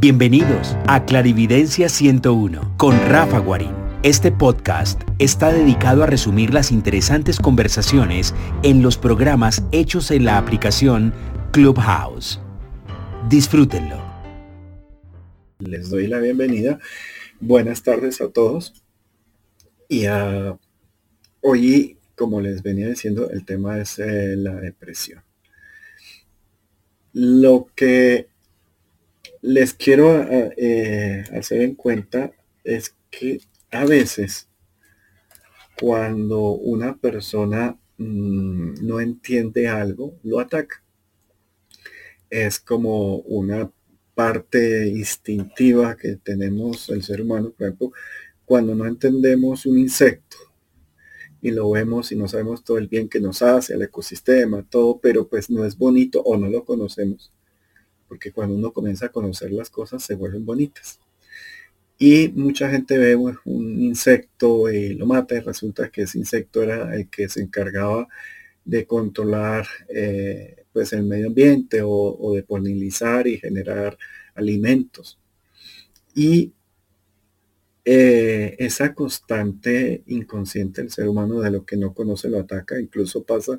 Bienvenidos a Clarividencia 101 con Rafa Guarín. Este podcast está dedicado a resumir las interesantes conversaciones en los programas hechos en la aplicación Clubhouse. Disfrútenlo. Les doy la bienvenida. Buenas tardes a todos. Y a, hoy, como les venía diciendo, el tema es eh, la depresión. Lo que les quiero eh, hacer en cuenta es que a veces cuando una persona mm, no entiende algo, lo ataca. Es como una parte instintiva que tenemos el ser humano, por ejemplo, cuando no entendemos un insecto y lo vemos y no sabemos todo el bien que nos hace, el ecosistema, todo, pero pues no es bonito o no lo conocemos porque cuando uno comienza a conocer las cosas se vuelven bonitas. Y mucha gente ve un insecto y lo mata y resulta que ese insecto era el que se encargaba de controlar eh, pues el medio ambiente o, de polinizar y generar alimentos. Y eh, esa constante inconsciente del ser humano de lo que no conoce lo ataca, incluso pasa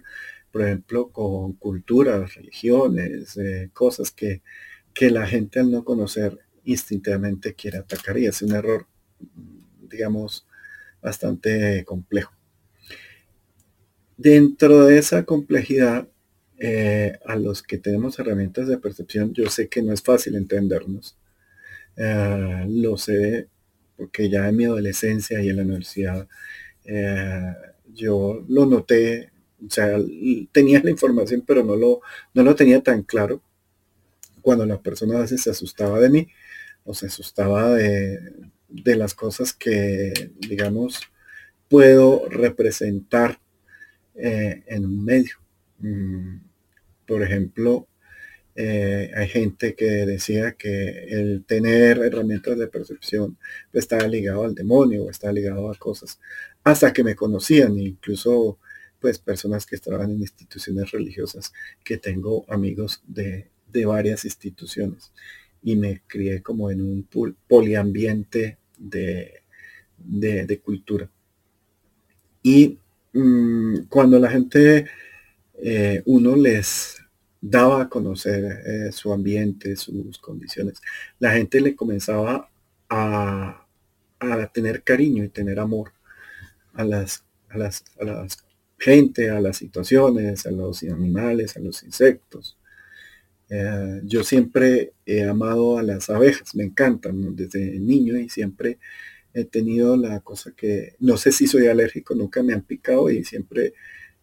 por ejemplo, con culturas, religiones, eh, cosas que, que la gente al no conocer instintivamente quiere atacar y es un error, digamos, bastante complejo. Dentro de esa complejidad, eh, a los que tenemos herramientas de percepción, yo sé que no es fácil entendernos. Eh, lo sé porque ya en mi adolescencia y en la universidad yo lo noté o sea, tenía la información, pero no lo, no lo tenía tan claro. Cuando la persona a veces se asustaba de mí o se asustaba de, las cosas que, digamos, puedo representar eh, en un medio. Mm, por ejemplo, eh, hay gente que decía que el tener herramientas de percepción estaba ligado al demonio o estaba ligado a cosas hasta que me conocían, incluso pues personas que estaban en instituciones religiosas, que tengo amigos de, varias instituciones y me crié como en un poliambiente de, de, cultura. Y mm, cuando la gente, eh, uno les daba a conocer eh, su ambiente, sus condiciones, la gente le comenzaba a, a tener cariño y tener amor a las, a las gente, a las situaciones, a los animales, a los insectos. Eh, yo siempre he amado a las abejas, me encantan desde niño y siempre he tenido la cosa que, no sé si soy alérgico, nunca me han picado y siempre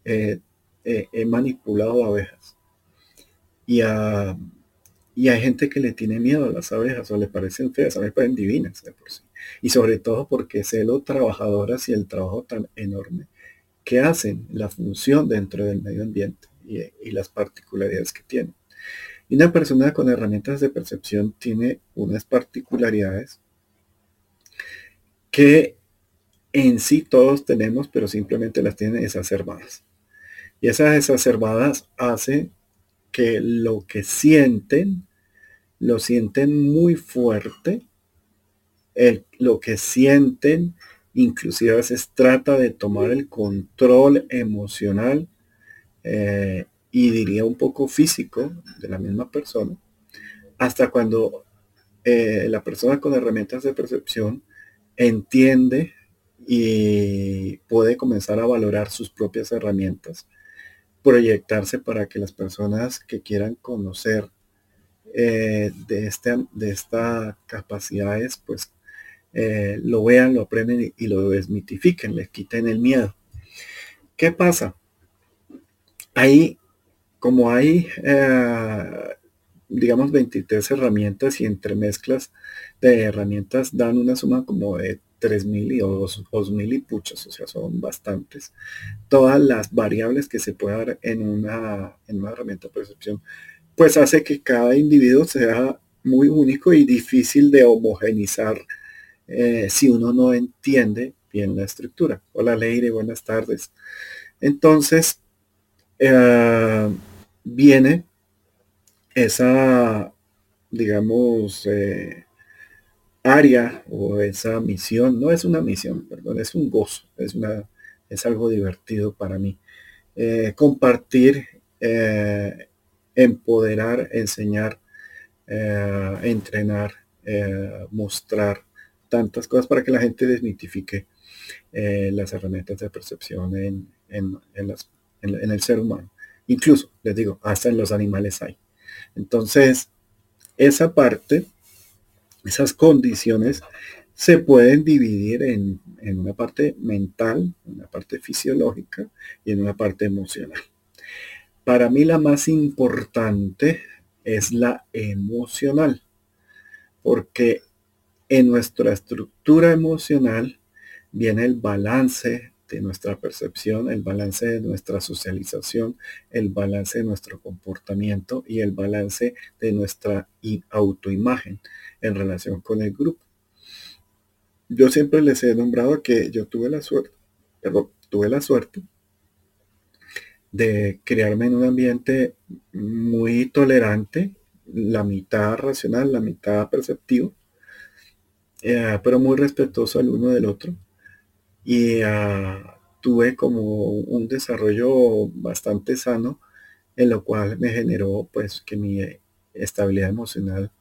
he manipulado abejas. Y, y hay gente que le tiene miedo a las abejas o le parecen feas, a mí me parecen divinas por sí. Y sobre todo porque sé lo trabajadoras y el trabajo tan enorme que hacen la función dentro del medio ambiente y, las particularidades que tienen. Y una persona con herramientas de percepción tiene unas particularidades que en sí todos tenemos, pero simplemente las tienen exacerbadas. Y esas exacerbadas hacen que lo que sienten, lo sienten muy fuerte, lo que sienten inclusive a veces trata de tomar el control emocional eh, y diría un poco físico de la misma persona, hasta cuando eh, la persona con herramientas de percepción entiende y puede comenzar a valorar sus propias herramientas, proyectarse para que las personas que quieran conocer eh, de, este, de estas capacidades, pues eh, lo vean, lo aprenden y, lo desmitifiquen, les quiten el miedo. ¿Qué pasa? Ahí, como hay, eh, digamos, 23 herramientas y entre mezclas de herramientas dan una suma como de 3.000 y 2.000 y puchos, o sea, son bastantes. Todas las variables que se puede dar en una, en una herramienta de percepción, pues hace que cada individuo sea muy único y difícil de homogenizar eh, si uno no entiende bien la estructura. Hola Leire, buenas tardes. Entonces, eh, viene esa, digamos, eh, área o esa misión, no es una misión, perdón, es un gozo, es, una, es algo divertido para mí. Compartir, empoderar, enseñar, entrenar, mostrar tantas cosas para que la gente desmitifique las herramientas de percepción en, en, en el ser humano. Incluso, les digo, hasta en los animales hay. Entonces, esa parte, esas condiciones, se pueden dividir en, una parte mental, una parte fisiológica y en una parte emocional. Para mí la más importante es la emocional, porque en nuestra estructura emocional viene el balance de nuestra percepción, el balance de nuestra socialización, el balance de nuestro comportamiento y el balance de nuestra autoimagen en relación con el grupo. Yo siempre les he nombrado que yo tuve la suerte, perdón, tuve la suerte de crearme en un ambiente muy tolerante, la mitad racional, la mitad perceptivo, eh, pero muy respetuoso al uno del otro y ah, tuve como un desarrollo bastante sano, en lo cual me generó pues que mi estabilidad emocional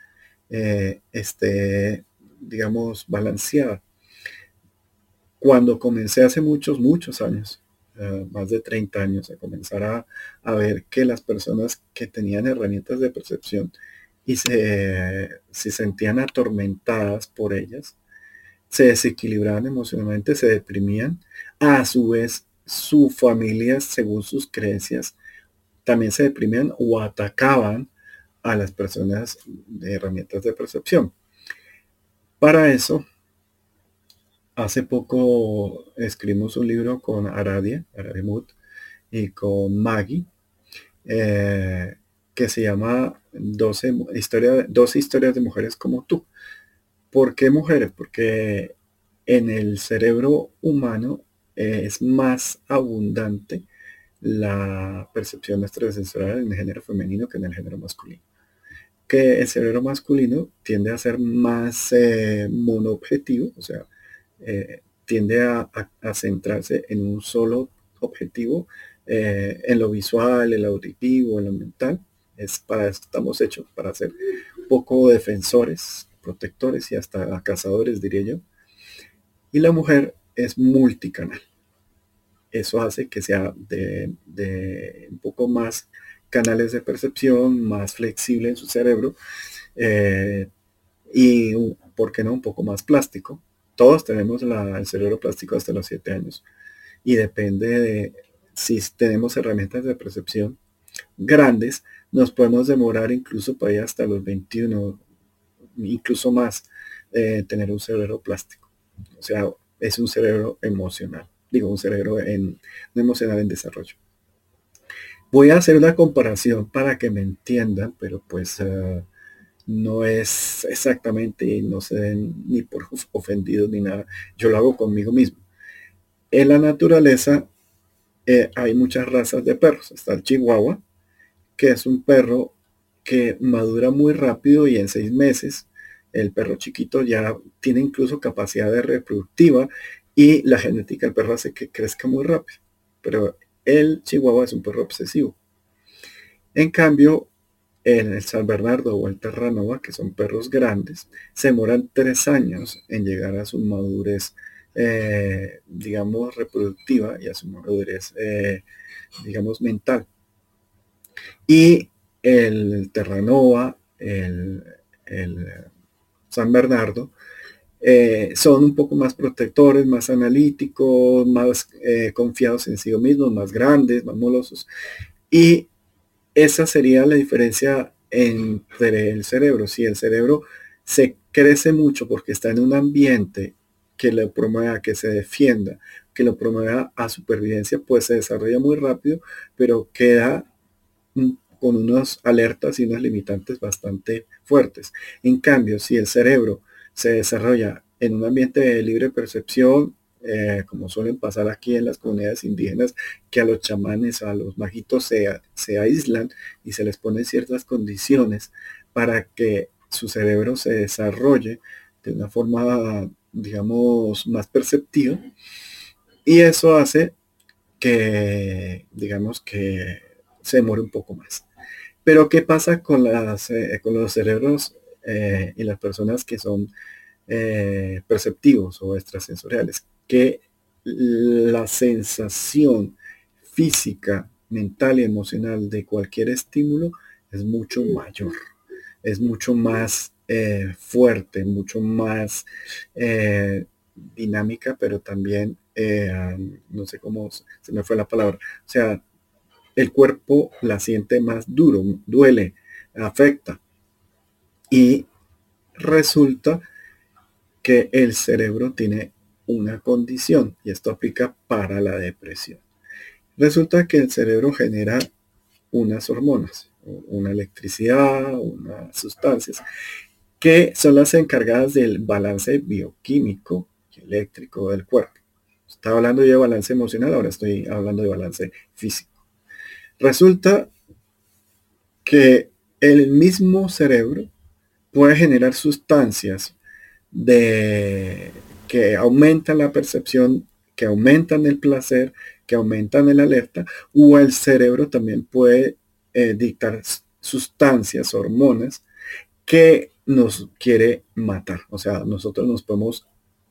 eh, esté, digamos, balanceada. Cuando comencé hace muchos, muchos años, ah, más de 30 años, a comenzar a, a, ver que las personas que tenían herramientas de percepción y se, se sentían atormentadas por ellas, se desequilibraban emocionalmente, se deprimían. A su vez, su familia, según sus creencias, también se deprimían o atacaban a las personas de herramientas de percepción. Para eso, hace poco escribimos un libro con Aradia, Aradimut, y con Maggie, eh, que se llama 12, historia, 12 historias de mujeres como tú. ¿Por qué mujeres? Porque en el cerebro humano es más abundante la percepción extrasensorial en el género femenino que en el género masculino. Que el cerebro masculino tiende a ser más eh, monoobjetivo, o sea, eh, tiende a, centrarse en un solo objetivo, eh, en lo visual, en lo auditivo, en lo mental. Es para eso estamos hechos, para ser poco defensores protectores y hasta cazadores, diría yo. Y la mujer es multicanal. Eso hace que sea de, un poco más canales de percepción, más flexible en su cerebro eh, y, ¿por qué no?, un poco más plástico. Todos tenemos el cerebro plástico hasta los 7 años y depende de si tenemos herramientas de percepción grandes, nos podemos demorar incluso para ir hasta los 21 incluso más, eh, tener un cerebro plástico. O sea, es un cerebro emocional. Digo, un cerebro en, emocional en desarrollo. Voy a hacer una comparación para que me entiendan, pero pues eh, no es exactamente, no se den ni por ofendidos ni nada. Yo lo hago conmigo mismo. En la naturaleza eh, hay muchas razas de perros. Está el chihuahua, que es un perro que madura muy rápido y en seis meses el perro chiquito ya tiene incluso capacidad de reproductiva y la genética del perro hace que crezca muy rápido. Pero el chihuahua es un perro obsesivo. En cambio, en el San Bernardo o el Terranova, que son perros grandes, se demoran tres años en llegar a su madurez, eh, digamos, reproductiva y a su madurez, eh, digamos, mental. Y el Terranova, el, San Bernardo, eh, son un poco más protectores, más analíticos, más eh, confiados en sí mismos, más grandes, más molosos. Y esa sería la diferencia entre el cerebro. Si el cerebro se crece mucho porque está en un ambiente que le promueva que se defienda, que lo promueva a supervivencia, pues se desarrolla muy rápido, pero queda con unas alertas y unas limitantes bastante fuertes. En cambio, si el cerebro se desarrolla en un ambiente de libre percepción, eh, como suelen pasar aquí en las comunidades indígenas, que a los chamanes, a los majitos se, se aíslan y se les ponen ciertas condiciones para que su cerebro se desarrolle de una forma, digamos, más perceptiva. Y eso hace que, digamos, que se demore un poco más. Pero ¿qué pasa con, las, eh, con los cerebros eh, y las personas que son eh, perceptivos o extrasensoriales? Que la sensación física, mental y emocional de cualquier estímulo es mucho mayor, es mucho más fuerte, mucho más dinámica, pero también, no sé cómo se me fue la palabra, o sea, el cuerpo la siente más duro, duele, afecta. Y resulta que el cerebro tiene una condición y esto aplica para la depresión. Resulta que el cerebro genera unas hormonas, una electricidad, unas sustancias, que son las encargadas del balance bioquímico eléctrico del cuerpo. Estaba hablando yo de balance emocional, ahora estoy hablando de balance físico. Resulta que el mismo cerebro puede generar sustancias que aumentan la percepción, que aumentan el placer, que aumentan el alerta, o el cerebro también puede eh, dictar sustancias, hormonas, que nos quiere matar. O sea, nosotros nos podemos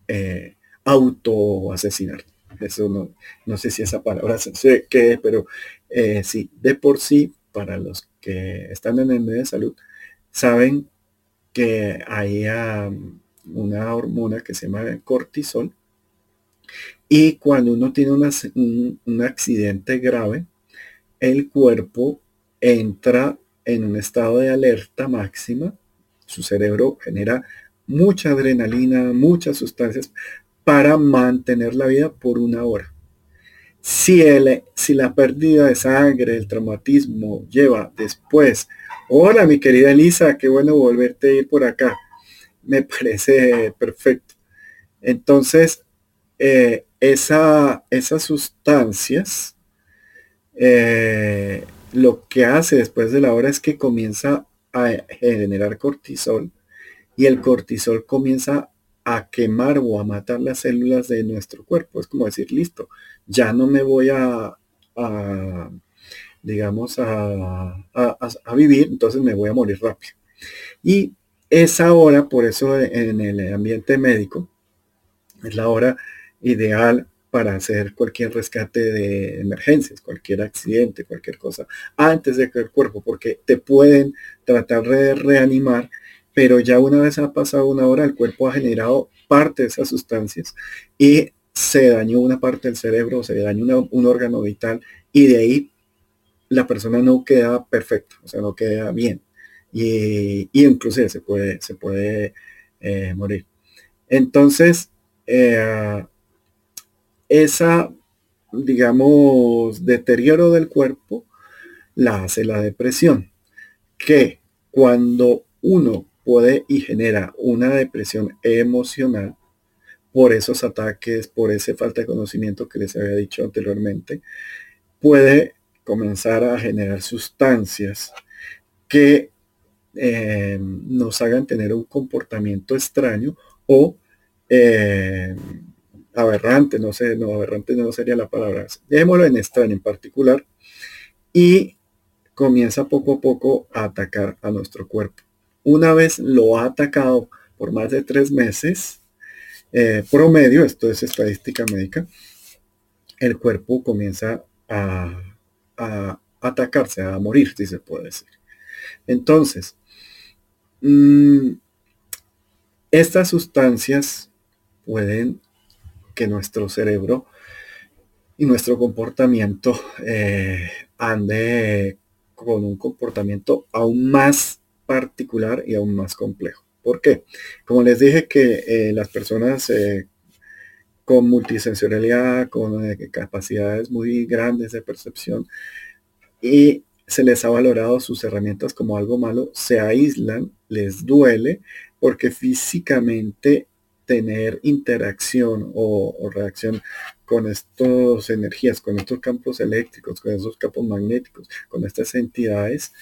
eh, autoasesinar. Eso no, no sé si esa palabra qué, pero eh, sí, de por sí, para los que están en el medio de salud, saben que hay una hormona que se llama cortisol y cuando uno tiene un, un accidente grave, el cuerpo entra en un estado de alerta máxima, su cerebro genera mucha adrenalina, muchas sustancias para mantener la vida por una hora. Si, si la pérdida de sangre, el traumatismo lleva después, hola mi querida Elisa, qué bueno volverte a ir por acá. Me parece perfecto. Entonces, eh, esa, esas sustancias, eh, lo que hace después de la hora es que comienza a generar cortisol y el cortisol comienza a quemar o a matar las células de nuestro cuerpo. Es como decir, listo, ya no me voy a, digamos, a, vivir, entonces me voy a morir rápido. Y esa hora, por eso en el ambiente médico, es la hora ideal para hacer cualquier rescate de emergencias, cualquier accidente, cualquier cosa, antes de que el cuerpo, porque te pueden tratar de reanimar pero ya una vez ha pasado una hora, el cuerpo ha generado parte de esas sustancias y se dañó una parte del cerebro, se dañó un órgano vital y de ahí la persona no queda perfecta, o sea, no queda bien. Y, y inclusive se puede, se puede eh, morir. Entonces, eh, esa, digamos, deterioro del cuerpo la hace la depresión, que cuando uno puede y genera una depresión emocional por esos ataques, por esa falta de conocimiento que les había dicho anteriormente, puede comenzar a generar sustancias que eh, nos hagan tener un comportamiento extraño o eh, aberrante, no sé, no, aberrante no sería la palabra, dejémoslo en extraño en particular, y comienza poco a poco a atacar a nuestro cuerpo. Una vez lo ha atacado por más de tres meses, eh, promedio, esto es estadística médica, el cuerpo comienza a, atacarse, a morir, si se puede decir. Entonces, mm, estas sustancias pueden que nuestro cerebro y nuestro comportamiento eh, ande con un comportamiento aún más particular y aún más complejo. ¿Por qué? Como les dije que eh, las personas eh, con multisensorialidad, con eh, capacidades muy grandes de percepción y se les ha valorado sus herramientas como algo malo, se aíslan, les duele, porque físicamente tener interacción o, reacción con estas energías, con estos campos eléctricos, con estos campos magnéticos, con estas entidades,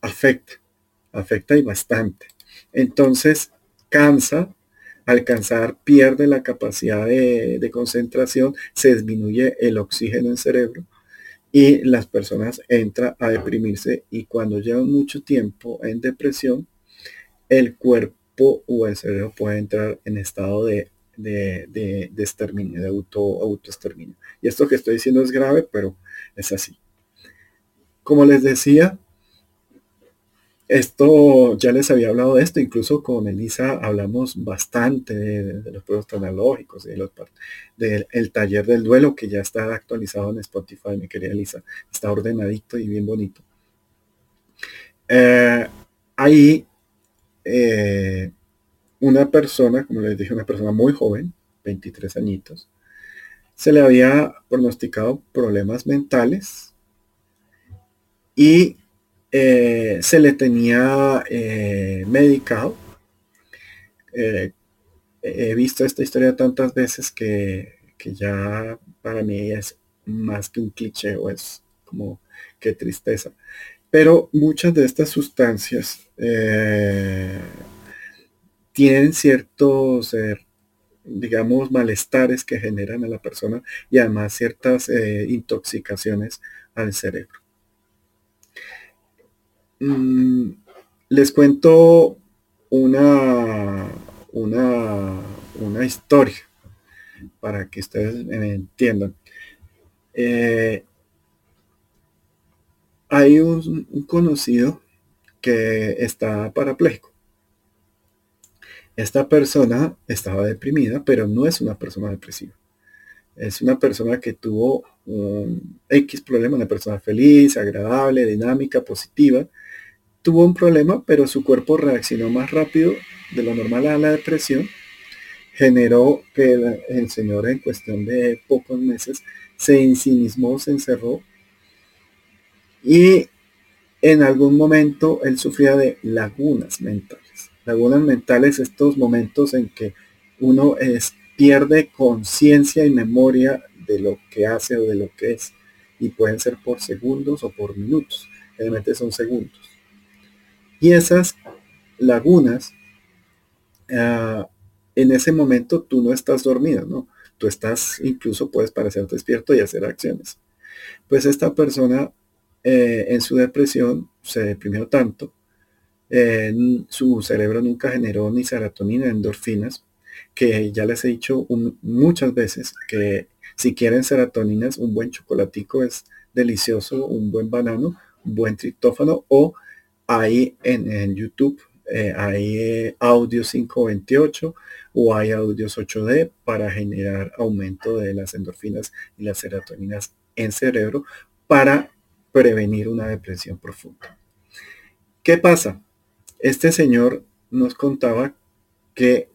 afecta, afecta y bastante. Entonces, cansa, al cansar pierde la capacidad de, concentración, se disminuye el oxígeno en el cerebro y las personas entran a deprimirse y cuando llevan mucho tiempo en depresión, el cuerpo o el cerebro puede entrar en estado de, de, de, de exterminio, de auto, autoexterminio. Y esto que estoy diciendo es grave, pero es así. Como les decía, esto ya les había hablado de esto, incluso con Elisa hablamos bastante de, los productos tecnológicos y del el taller del duelo que ya está actualizado en Spotify, mi querida Elisa, está ordenadito y bien bonito. Eh, ahí eh, una persona, como les dije, una persona muy joven, 23 añitos, se le había pronosticado problemas mentales y eh, se le tenía eh, medicado. he visto esta historia tantas veces que, que, ya para mí es más que un cliché o es como qué tristeza. Pero muchas de estas sustancias eh, tienen ciertos, eh, digamos, malestares que generan a la persona y además ciertas eh, intoxicaciones al cerebro. Mm, les cuento una, una, una historia para que ustedes entiendan hay un, conocido que está parapléjico. Esta persona estaba deprimida, pero no es una persona depresiva. Es una persona que tuvo un X problema, una persona feliz, agradable, dinámica, positiva. Tuvo un problema, pero su cuerpo reaccionó más rápido de lo normal a la depresión. Generó que el, señor en cuestión de pocos meses se ensimismó, se encerró y en algún momento él sufría de lagunas mentales. Lagunas mentales, estos momentos en que uno es, pierde conciencia y memoria de lo que hace o de lo que es. Y pueden ser por segundos o por minutos. Realmente son segundos. Y esas lagunas, ah, en ese momento tú no estás dormido, ¿no? Tú estás, incluso puedes parecer despierto y hacer acciones. Pues esta persona eh, en su depresión se deprimió tanto, su cerebro nunca generó ni serotonina, endorfinas, que ya les he dicho muchas veces que si quieren serotoninas, un buen chocolatico es delicioso, un buen banano, un buen triptófano o hay en, YouTube eh, hay eh, audio 528 o hay audios 8D para generar aumento de las endorfinas y las serotoninas en cerebro para prevenir una depresión profunda. ¿Qué pasa? Este señor nos contaba que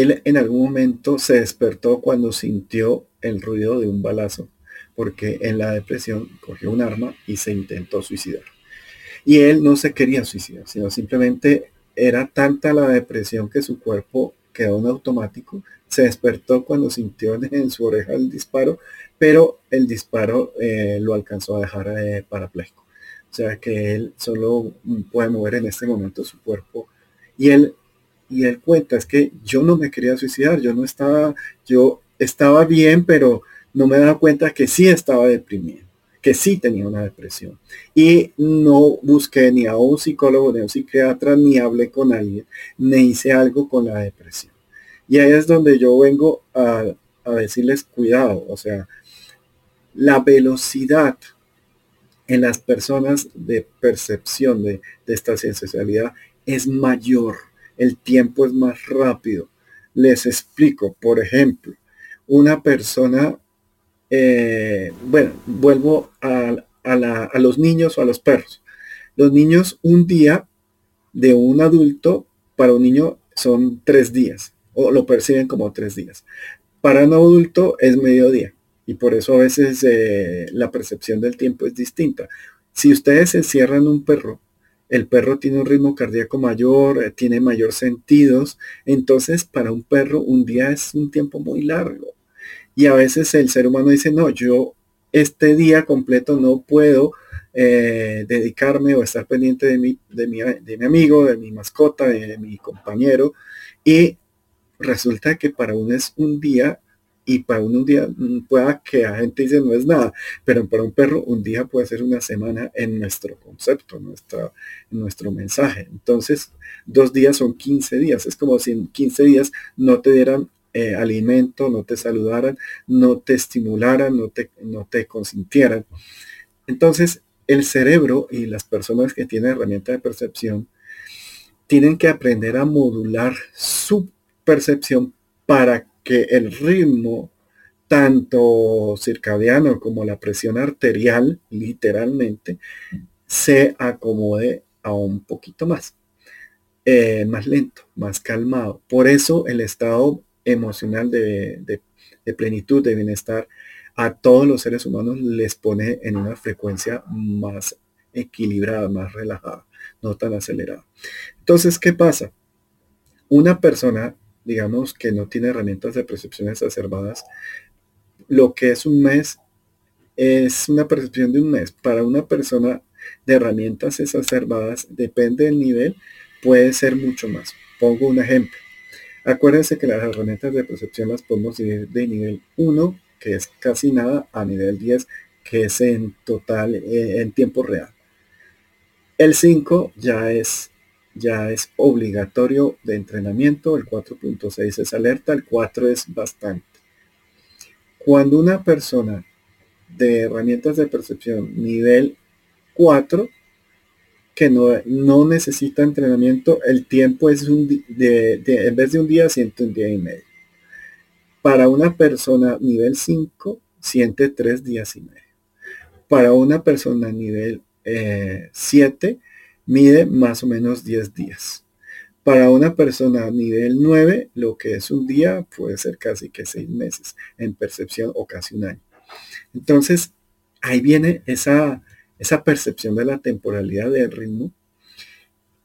él en algún momento se despertó cuando sintió el ruido de un balazo, porque en la depresión cogió un arma y se intentó suicidar. Y él no se quería suicidar, sino simplemente era tanta la depresión que su cuerpo quedó en automático, se despertó cuando sintió en su oreja el disparo pero el disparo eh, lo alcanzó a dejar eh, parapléjico. O sea que él solo puede mover en este momento su cuerpo. Y él, y él cuenta, es que yo no me quería suicidar, yo no estaba, yo estaba bien, pero no me daba cuenta que sí estaba deprimido, que sí tenía una depresión. Y no busqué ni a un psicólogo, ni a un psiquiatra, ni hablé con alguien, ni hice algo con la depresión. Y ahí es donde yo vengo a, a decirles cuidado, o sea, la velocidad en las personas de percepción de, esta sensualidad es mayor, el tiempo es más rápido. Les explico, por ejemplo, una persona, eh, bueno, vuelvo a, los niños o a los perros. Los niños, un día de un adulto, para un niño son tres días, o lo perciben como tres días. Para un adulto es mediodía y por eso a veces eh, la percepción del tiempo es distinta. Si ustedes encierran un perro, el perro tiene un ritmo cardíaco mayor, eh, tiene mayor sentidos, entonces para un perro un día es un tiempo muy largo. Y a veces el ser humano dice, no, yo este día completo no puedo eh, dedicarme o estar pendiente de mi, de, mi, de mi amigo, de mi mascota, de mi compañero. Y resulta que para uno es un día y para uno un día mm, pueda que la gente dice no es nada, pero para un perro un día puede ser una semana en nuestro concepto, nuestra, en nuestro mensaje. Entonces, dos días son 15 días. Es como si en 15 días no te dieran eh, alimento, no te saludaran, no te estimularan, no te, no te consintieran. Entonces, el cerebro y las personas que tienen herramienta de percepción tienen que aprender a modular su percepción para que el ritmo tanto circadiano como la presión arterial, literalmente, se acomode a un poquito más, eh, más lento, más calmado. Por eso el estado emocional de, plenitud, de bienestar, a todos los seres humanos les pone en una frecuencia más equilibrada, más relajada, no tan acelerada. Entonces, ¿qué pasa? Una persona, digamos, que no tiene herramientas de percepción exacerbadas, lo que es un mes es una percepción de un mes. Para una persona de herramientas exacerbadas, depende del nivel, puede ser mucho más. Pongo un ejemplo. Acuérdense que las herramientas de percepción las podemos dividir de nivel 1, que es casi nada, a nivel 10, que es en total, eh, en tiempo real. El 5 ya es, ya es obligatorio de entrenamiento, el 4.6 es alerta, el 4 es bastante. Cuando una persona de herramientas de percepción nivel 4 que no, no necesita entrenamiento, el tiempo es un de, en vez de un día, siente un día y medio. Para una persona nivel 5, siente tres días y medio. Para una persona nivel 7, eh, mide más o menos 10 días. Para una persona nivel 9, lo que es un día puede ser casi que 6 meses en percepción o casi un año. Entonces, ahí viene esa, esa percepción de la temporalidad del ritmo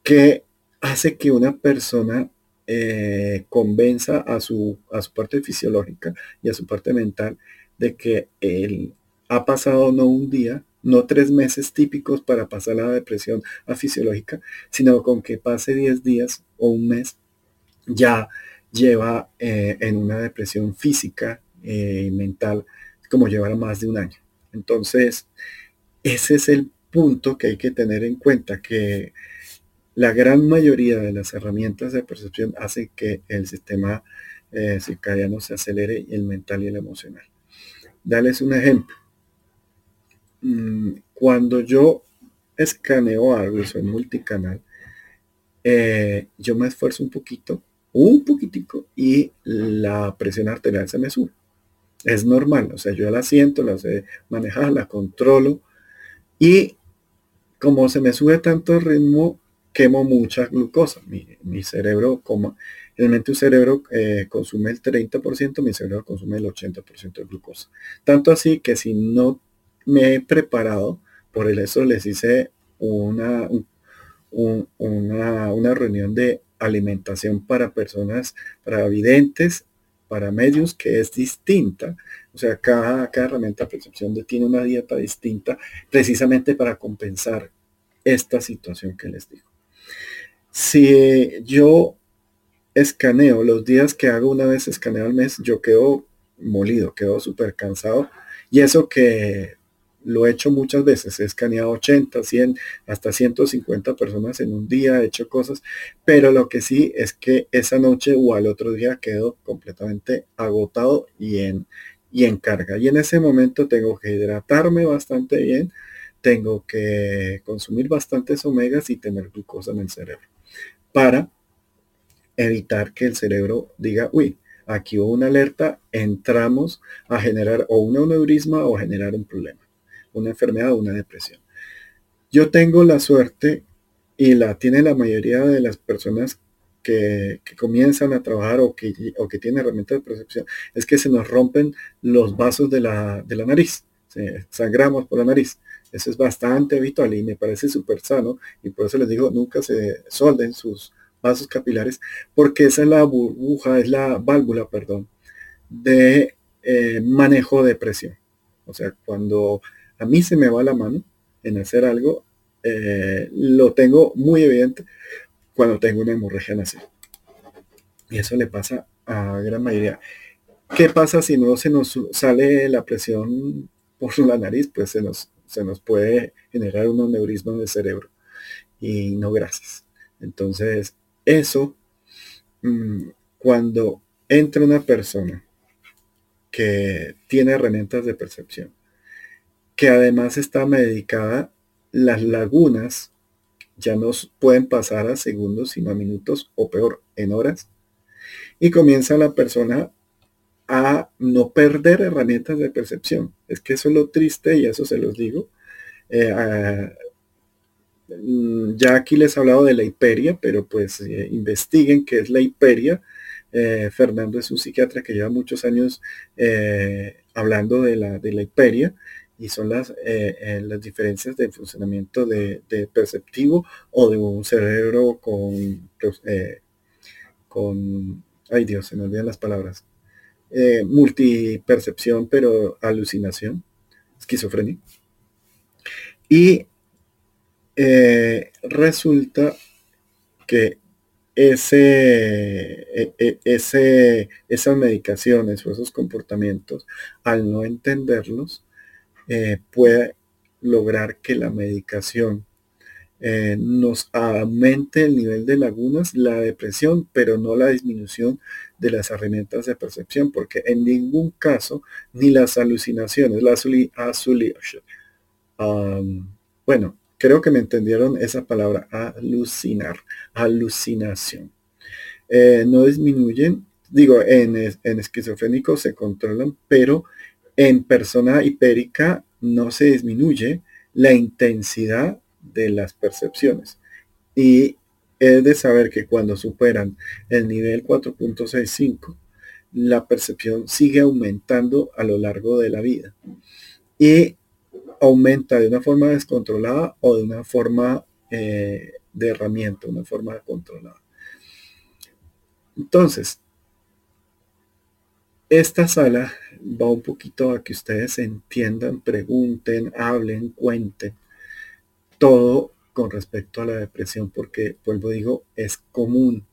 que hace que una persona eh, convenza a su, a su parte fisiológica y a su parte mental de que él ha pasado no un día, no tres meses típicos para pasar la depresión a fisiológica, sino con que pase 10 días o un mes, ya lleva eh, en una depresión física y eh, mental como llevar más de un año. Entonces, ese es el punto que hay que tener en cuenta, que la gran mayoría de las herramientas de percepción hacen que el sistema eh, circadiano se acelere, y el mental y el emocional. Dales un ejemplo. Mm, cuando yo escaneo algo y soy multicanal, eh, yo me esfuerzo un poquito, un poquitico, y la presión arterial se me sube. Es normal, o sea, yo la siento, la sé manejar, la controlo, y como se me sube tanto el ritmo, quemo mucha glucosa. Mi, cerebro, como realmente un cerebro eh, consume el 30%, mi cerebro consume el 80% de glucosa. Tanto así que si no me he preparado, por eso les hice una, una, una reunión de alimentación para personas, para videntes para medios que es distinta. O sea, cada, cada herramienta de percepción tiene una dieta distinta precisamente para compensar esta situación que les digo. Si yo escaneo los días que hago una vez escaneo al mes, yo quedo molido, quedo súper cansado. Y eso que lo he hecho muchas veces, he escaneado 80, 100, hasta 150 personas en un día, he hecho cosas, pero lo que sí es que esa noche o al otro día quedo completamente agotado y en, y en carga. Y en ese momento tengo que hidratarme bastante bien, tengo que consumir bastantes omegas y tener glucosa en el cerebro para evitar que el cerebro diga, uy, aquí hubo una alerta, entramos a generar o un aneurisma o a generar un problema una enfermedad o una depresión. Yo tengo la suerte y la tiene la mayoría de las personas que, comienzan a trabajar o que, o que tienen herramientas de percepción, es que se nos rompen los vasos de la, de la nariz, sangramos por la nariz. Eso es bastante habitual y me parece súper sano y por eso les digo, nunca se solden sus vasos capilares porque esa es la burbuja, es la válvula, perdón, de eh, manejo de presión. O sea, cuando a mí se me va la mano, en hacer algo, eh, lo tengo muy evidente cuando tengo una hemorragia nasal. Y eso le pasa a gran mayoría. ¿Qué pasa si no se nos sale la presión por la nariz? Pues se nos, se nos puede generar un aneurisma en el cerebro y no gracias. Entonces, eso, mm, cuando entra una persona que tiene herramientas de percepción, que además está medicada, las lagunas ya no pueden pasar a segundos, sino a minutos o peor, en horas. Y comienza la persona a no perder herramientas de percepción. Es que eso es lo triste y eso se los digo. Eh, mm, ya aquí les he hablado de la hiperia, pero pues eh, investiguen qué es la hiperia. Eh, Fernando es un psiquiatra que lleva muchos años hablando de la, de la hiperia y son las, eh, eh, las diferencias de funcionamiento de, perceptivo o de un cerebro con, eh, con, ay Dios, se me olvidan las palabras, multipercepción pero alucinación, esquizofrenia. Y resulta que ese, e, e, ese, esas medicaciones o esos comportamientos, al no entenderlos, eh, puede lograr que la medicación eh, nos aumente el nivel de lagunas, la depresión, pero no la disminución de las herramientas de percepción, porque en ningún caso, ni las alucinaciones, la bueno, creo que me entendieron esa palabra, alucinar, alucinación. Eh, no disminuyen, digo, en, en esquizofrénicos se controlan, pero en persona hipérica no se disminuye la intensidad de las percepciones. Y es de saber que cuando superan el nivel 4.65, la percepción sigue aumentando a lo largo de la vida. Y aumenta de una forma descontrolada o de una forma eh, de herramienta, una forma controlada. Entonces, esta sala va un poquito a que ustedes entiendan, pregunten, hablen, cuenten todo con respecto a la depresión, porque, vuelvo digo, es común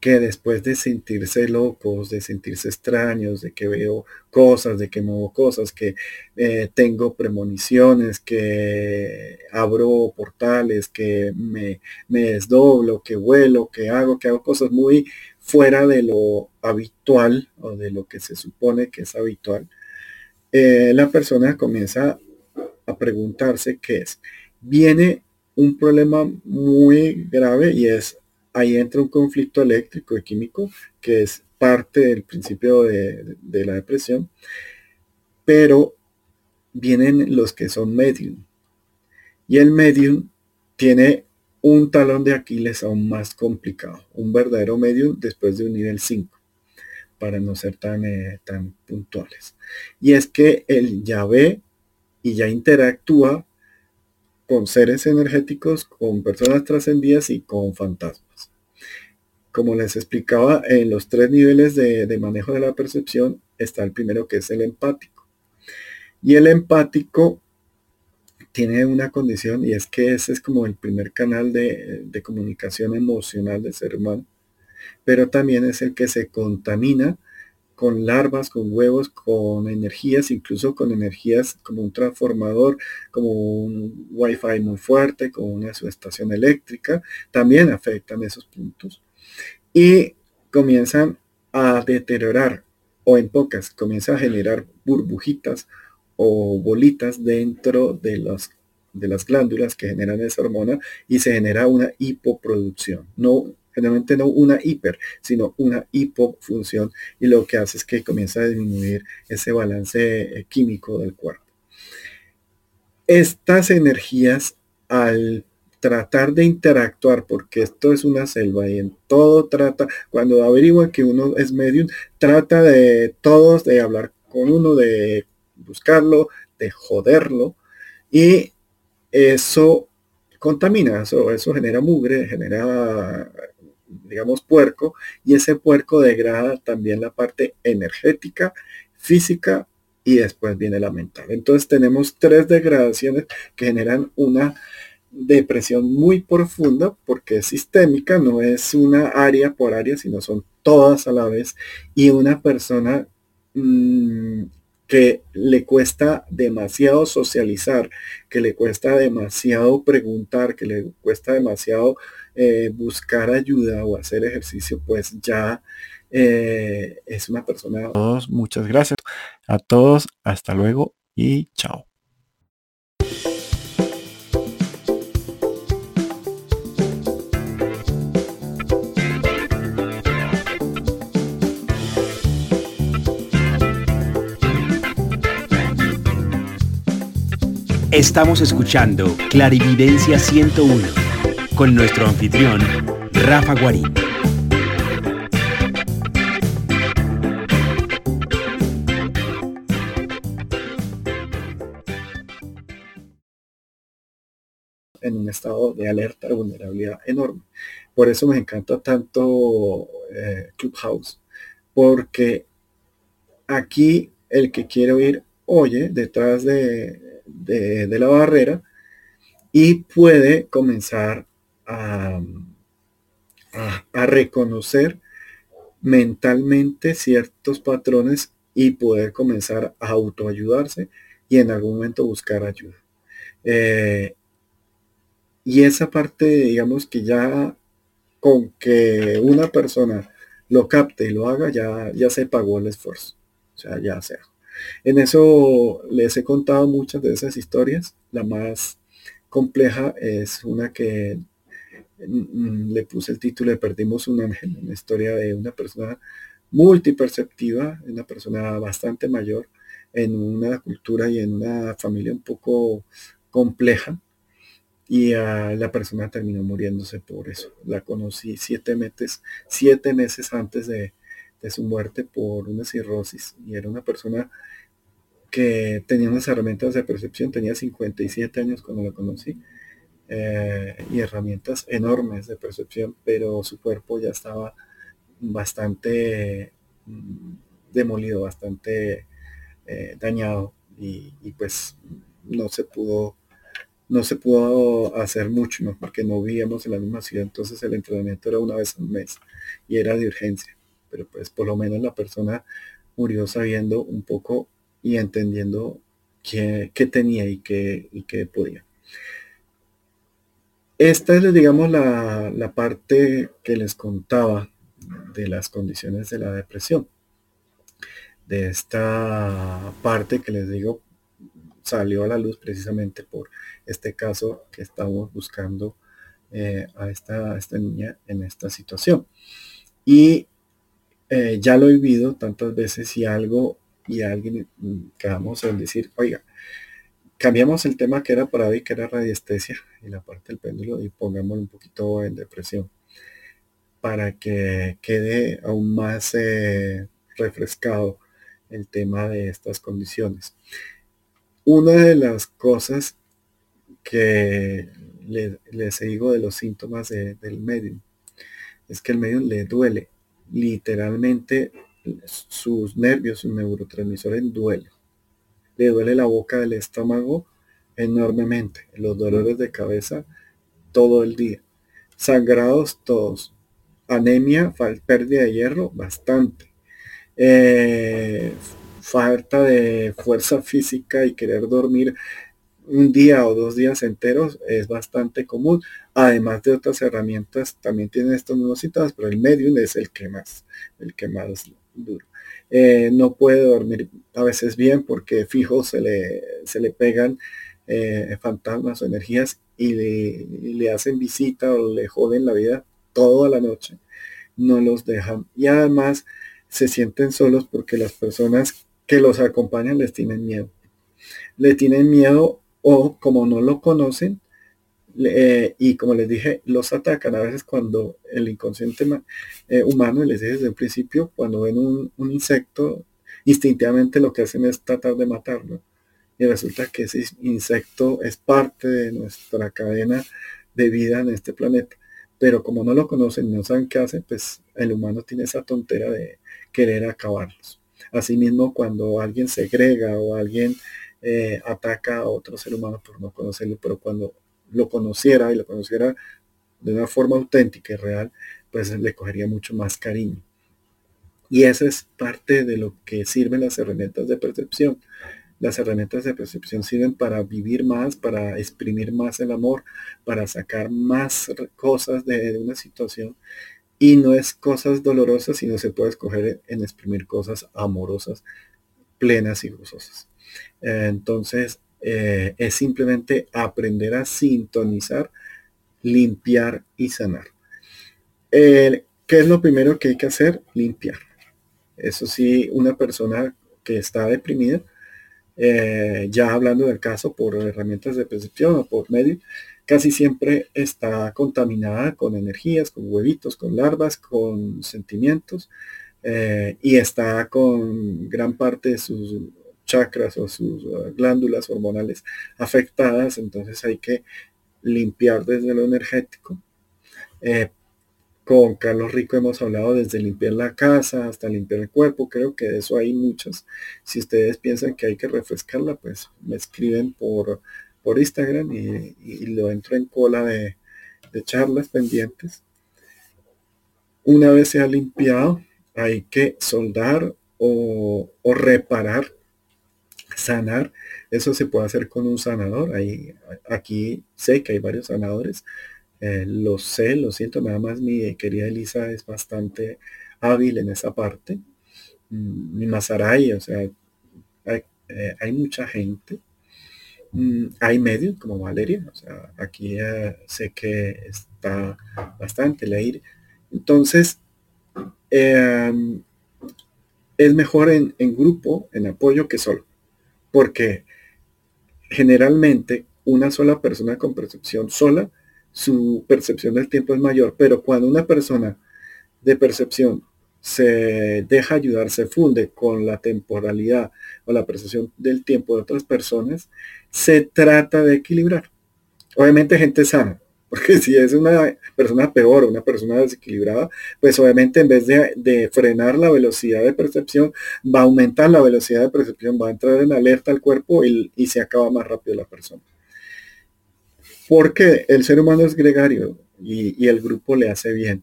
que después de sentirse locos, de sentirse extraños, de que veo cosas, de que muevo cosas, que eh, tengo premoniciones, que abro portales, que me, me desdoblo, que vuelo, que hago, que hago cosas muy fuera de lo habitual o de lo que se supone que es habitual, eh, la persona comienza a preguntarse qué es. Viene un problema muy grave y es, ahí entra un conflicto eléctrico y químico que es parte del principio de, la depresión, pero vienen los que son medium. Y el medium tiene un talón de Aquiles aún más complicado, un verdadero medio después de un nivel 5, para no ser tan, eh, tan puntuales. Y es que él ya ve y ya interactúa con seres energéticos, con personas trascendidas y con fantasmas. Como les explicaba, en los tres niveles de, de manejo de la percepción está el primero que es el empático. Y el empático tiene una condición y es que ese es como el primer canal de, comunicación emocional del ser humano, pero también es el que se contamina con larvas, con huevos, con energías, incluso con energías como un transformador, como un wifi muy fuerte, como una subestación eléctrica, también afectan esos puntos. Y comienzan a deteriorar, o en pocas, comienza a generar burbujitas o bolitas dentro de, los, de las glándulas que generan esa hormona y se genera una hipoproducción. No, generalmente no una hiper, sino una hipofunción y lo que hace es que comienza a disminuir ese balance eh, químico del cuerpo. Estas energías al tratar de interactuar, porque esto es una selva y en todo trata, cuando averigua que uno es medium, trata de todos de hablar con uno, de buscarlo, de joderlo. Y eso contamina, eso, eso genera mugre, genera, digamos, puerco, y ese puerco degrada también la parte energética, física y después viene la mental. Entonces tenemos tres degradaciones que generan una depresión muy profunda porque es sistémica, no es una área por área, sino son todas a la vez. Y una persona mm, que le cuesta demasiado socializar, que le cuesta demasiado preguntar, que le cuesta demasiado eh, buscar ayuda o hacer ejercicio, pues ya eh, es una persona. todos, muchas gracias. A todos, hasta luego y chao. Estamos escuchando Clarividencia 101 con nuestro anfitrión, Rafa Guarín. en un estado de alerta, de vulnerabilidad enorme. Por eso me encanta tanto eh, Clubhouse, porque aquí el que quiere oír, oye detrás de, de, la barrera y puede comenzar a, a reconocer mentalmente ciertos patrones y poder comenzar a autoayudarse y en algún momento buscar ayuda. Eh, y esa parte, digamos que ya con que una persona lo capte y lo haga, ya, ya se pagó el esfuerzo. O sea, ya sea. En eso les he contado muchas de esas historias. La más compleja es una que mm, le puse el título de Perdimos un ángel, una historia de una persona multiperceptiva, una persona bastante mayor, en una cultura y en una familia un poco compleja, y la persona terminó muriéndose por eso. La conocí siete meses, siete meses antes de, su muerte por una cirrosis y era una persona que tenía unas herramientas de percepción, tenía 57 años cuando la conocí eh, y herramientas enormes de percepción, pero su cuerpo ya estaba bastante mm, demolido, bastante eh, dañado y, pues no se pudo no se pudo hacer mucho, porque no vivíamos en la misma ciudad, entonces el entrenamiento era una vez al mes y era de urgencia, pero pues por lo menos la persona murió sabiendo un poco y entendiendo qué, tenía y qué, y qué podía. Esta es, digamos, la, parte que les contaba de las condiciones de la depresión. De esta parte que les digo salió a la luz precisamente por este caso que estamos buscando eh, a, esta, esta, niña en esta situación. Y eh, ya lo he vivido tantas veces y algo y alguien quedamos en decir, oiga, cambiamos el tema que era para hoy, que era radiestesia y la parte del péndulo y pongámoslo un poquito en depresión para que quede aún más eh, refrescado el tema de estas condiciones. Una de las cosas que les digo de los síntomas del medio es que el medio le duele. Literalmente sus nervios, sus neurotransmisores duelen. Le duele la boca del estómago enormemente. Los dolores de cabeza todo el día. Sangrados todos. Anemia, pérdida de hierro, bastante. Eh, falta de fuerza física y querer dormir un día o dos días enteros es bastante común. Además de otras herramientas, también tienen estos mismos síntomas, pero el medium es el que más, el que más duro. Eh, no puede dormir a veces bien porque fijo se le, se le pegan eh, fantasmas o energías y le, le, hacen visita o le joden la vida toda la noche. No los dejan. Y además se sienten solos porque las personas que los acompañan les tienen miedo. Le tienen miedo o como no lo conocen, eh, y como les dije, los atacan a veces cuando el inconsciente eh, humano, les dije desde el principio, cuando ven un, insecto, instintivamente lo que hacen es tratar de matarlo. Y resulta que ese insecto es parte de nuestra cadena de vida en este planeta. Pero como no lo conocen, no saben qué hacen, pues el humano tiene esa tontera de querer acabarlos. Asimismo, cuando alguien segrega o alguien eh, ataca a otro ser humano por no conocerlo, pero cuando lo conociera y lo conociera de una forma auténtica y real, pues le cogería mucho más cariño. Y esa es parte de lo que sirven las herramientas de percepción. Las herramientas de percepción sirven para vivir más, para exprimir más el amor, para sacar más cosas de, una situación. Y no es cosas dolorosas, sino se puede escoger en exprimir cosas amorosas, plenas y gozosas. entonces, eh, es simplemente aprender a sintonizar, limpiar y sanar. ¿Qué es lo primero que hay que hacer? Limpiar. Eso sí, una persona que está deprimida, eh, ya hablando del caso por herramientas de percepción o por medio, casi siempre está contaminada con energías, con huevitos, con larvas, con sentimientos eh, y está con gran parte de sus chakras o sus uh, glándulas hormonales afectadas, entonces hay que limpiar desde lo energético. Eh, con Carlos Rico hemos hablado desde limpiar la casa hasta limpiar el cuerpo. Creo que de eso hay muchas. Si ustedes piensan que hay que refrescarla, pues me escriben por, por Instagram y, lo entro en cola de, charlas pendientes. Una vez se ha limpiado, hay que soldar o, reparar, sanar. Eso se puede hacer con un sanador. Ahí, aquí sé que hay varios sanadores eh, lo sé, lo siento, nada más mi querida Elisa es bastante hábil en esa parte. Mm, mi Masaray, o sea, hay, eh, mucha gente. Mm, hay medios como Valeria, o sea, aquí sé que está bastante leer. Entonces, em, es mejor en, en grupo, en apoyo, que solo. Porque generalmente una sola persona con percepción sola su percepción del tiempo es mayor, pero cuando una persona de percepción se deja ayudar, se funde con la temporalidad o la percepción del tiempo de otras personas, se trata de equilibrar. Obviamente gente sana, porque si es una persona peor una persona desequilibrada, pues obviamente en vez de, frenar la velocidad de percepción, va a aumentar la velocidad de percepción, va a entrar en alerta al cuerpo y se acaba más rápido la persona. Porque el ser humano es gregario y, el grupo le hace bien.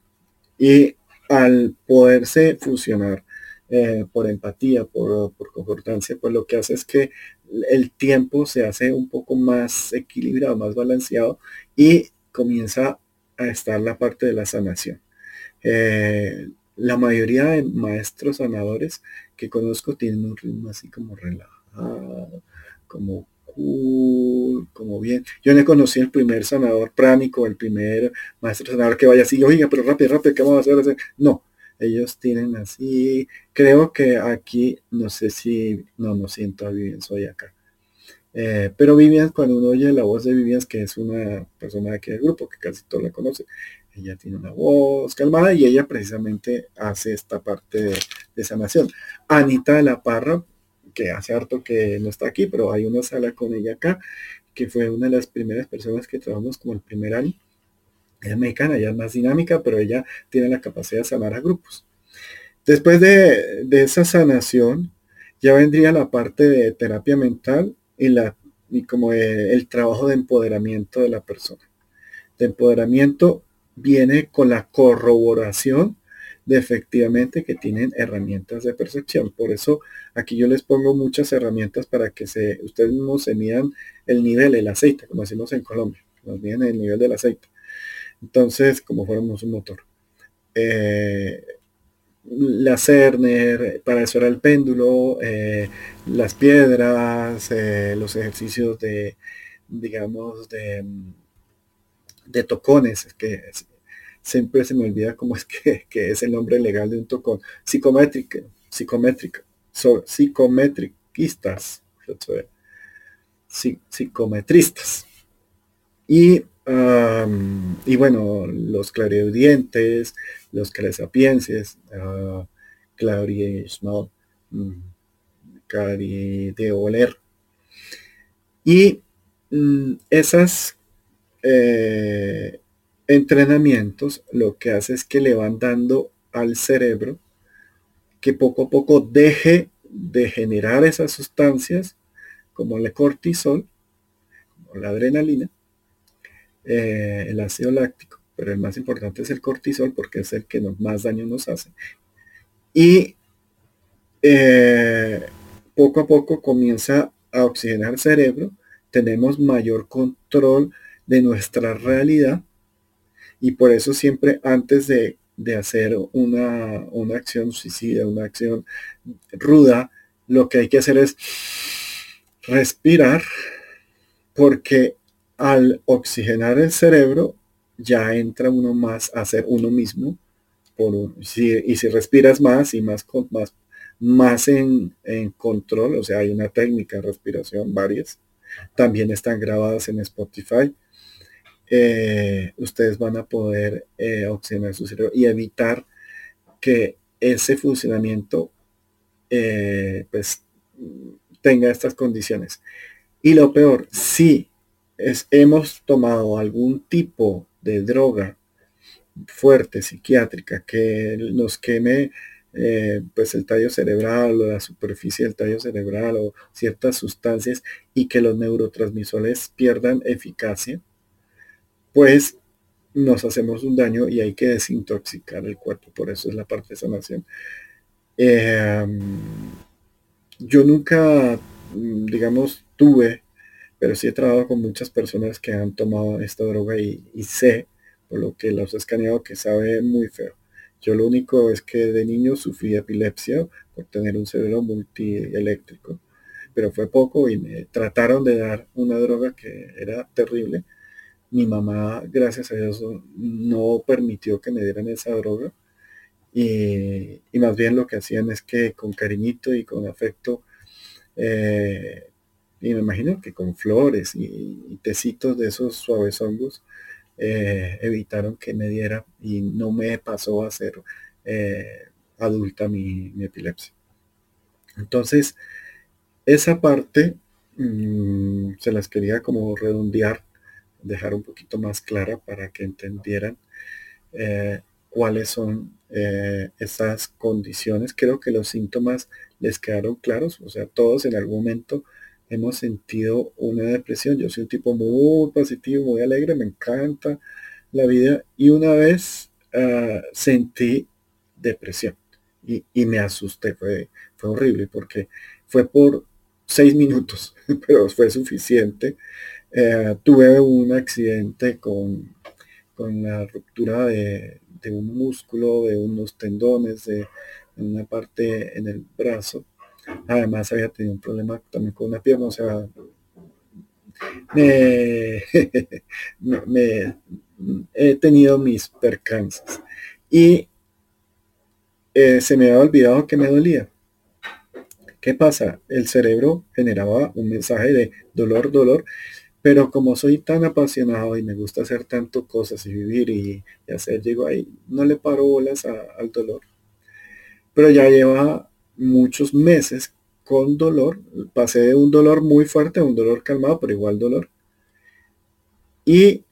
Y al poderse fusionar eh, por empatía, por, por concordancia, pues lo que hace es que el tiempo se hace un poco más equilibrado, más balanceado y comienza a estar la parte de la sanación. Eh, la mayoría de maestros sanadores que conozco tienen un ritmo así como relajado, como como bien. Yo no conocí el primer sanador pránico, el primer maestro sanador que vaya así, oiga, pero rápido, rápido, ¿qué vamos a hacer? No, ellos tienen así, creo que aquí, no sé si, no, no siento Vivian, soy acá. Eh, pero Vivian, cuando uno oye la voz de Vivian, que es una persona de aquí del grupo, que casi todo la conoce, ella tiene una voz calmada y ella precisamente hace esta parte de, de sanación. Anita de la Parra, que hace harto que no está aquí, pero hay una sala con ella acá, que fue una de las primeras personas que trabajamos como el primer año. es mexicana, ella es más dinámica, pero ella tiene la capacidad de sanar a grupos. Después de, esa sanación, ya vendría la parte de terapia mental y, la, y como el trabajo de empoderamiento de la persona. De empoderamiento viene con la corroboración de efectivamente que tienen herramientas de percepción. Por eso aquí yo les pongo muchas herramientas para que se, ustedes mismos se midan el nivel, el aceite, como decimos en Colombia, nos miden el nivel del aceite. Entonces, como fuéramos un motor. Eh, la Cerner, para eso era el péndulo, eh, las piedras, eh, los ejercicios de, digamos, de, de tocones, que siempre se me olvida cómo es que, es el nombre legal de un tocón, psicométrica, psicométrica, so, psicometriquistas, psicometristas. Y, y bueno, los clariaudientes, los clarisapienses, uh, clari, mm, de oler. Y mm, esas eh, entrenamientos lo que hace es que le van dando al cerebro que poco a poco deje de generar esas sustancias como el cortisol, como la adrenalina, eh, el ácido láctico, pero el más importante es el cortisol porque es el que más daño nos hace. Y eh, poco a poco comienza a oxigenar el cerebro, tenemos mayor control de nuestra realidad y por eso siempre antes de, hacer una, una acción suicida, una acción ruda, lo que hay que hacer es respirar porque al oxigenar el cerebro ya entra uno más a ser uno mismo por, y si respiras más y más, más, más en, control, o sea, hay una técnica de respiración, varias, también están grabadas en Spotify. Eh, ustedes van a poder eh, oxigenar su cerebro y evitar que ese funcionamiento eh, pues tenga estas condiciones. Y lo peor, si hemos tomado algún tipo de droga fuerte, psiquiátrica, que nos queme eh, pues el tallo cerebral o la superficie del tallo cerebral o ciertas sustancias y que los neurotransmisores pierdan eficacia, pues nos hacemos un daño y hay que desintoxicar el cuerpo. Por eso es la parte de sanación. Eh, yo nunca, mm, digamos, tuve, pero sí he trabajado con muchas personas que han tomado esta droga y, sé, por lo que los he escaneado, que sabe muy feo. Yo lo único es que de niño sufrí epilepsia por tener un cerebro multieléctrico, pero fue poco y me trataron de dar una droga que era terrible. Mi mamá, gracias a Dios, no permitió que me dieran esa droga y, más bien lo que hacían es que con cariñito y con afecto, eh, y me imagino que con flores y, tecitos de esos suaves hongos, eh, evitaron que me diera y no me pasó a ser eh, adulta mi, epilepsia. Entonces, esa parte mm, se las quería como redondear, dejar un poquito más clara para que entendieran cuáles son eh, estas condiciones. Creo que los síntomas les quedaron claros, o sea, todos en algún momento hemos sentido una depresión. Yo soy un tipo muy positivo, muy alegre, me encanta la vida y una vez ah, sentí depresión y, me asusté, fue, fue horrible porque fue por seis minutos, pero fue suficiente. Eh, tuve un accidente con, con la ruptura de, de un músculo, de unos tendones, de, una parte en el brazo. Además había tenido un problema también con una pierna, o sea, me, he tenido mis percances. Y eh, se me había olvidado que me dolía. ¿Qué pasa? El cerebro generaba un mensaje de dolor, dolor, pero como soy tan apasionado y me gusta hacer tanto cosas y vivir y, hacer, llego ahí, no le paro bolas al dolor. Pero ya lleva muchos meses con dolor. Pasé de un dolor muy fuerte a un dolor calmado, pero igual dolor. Y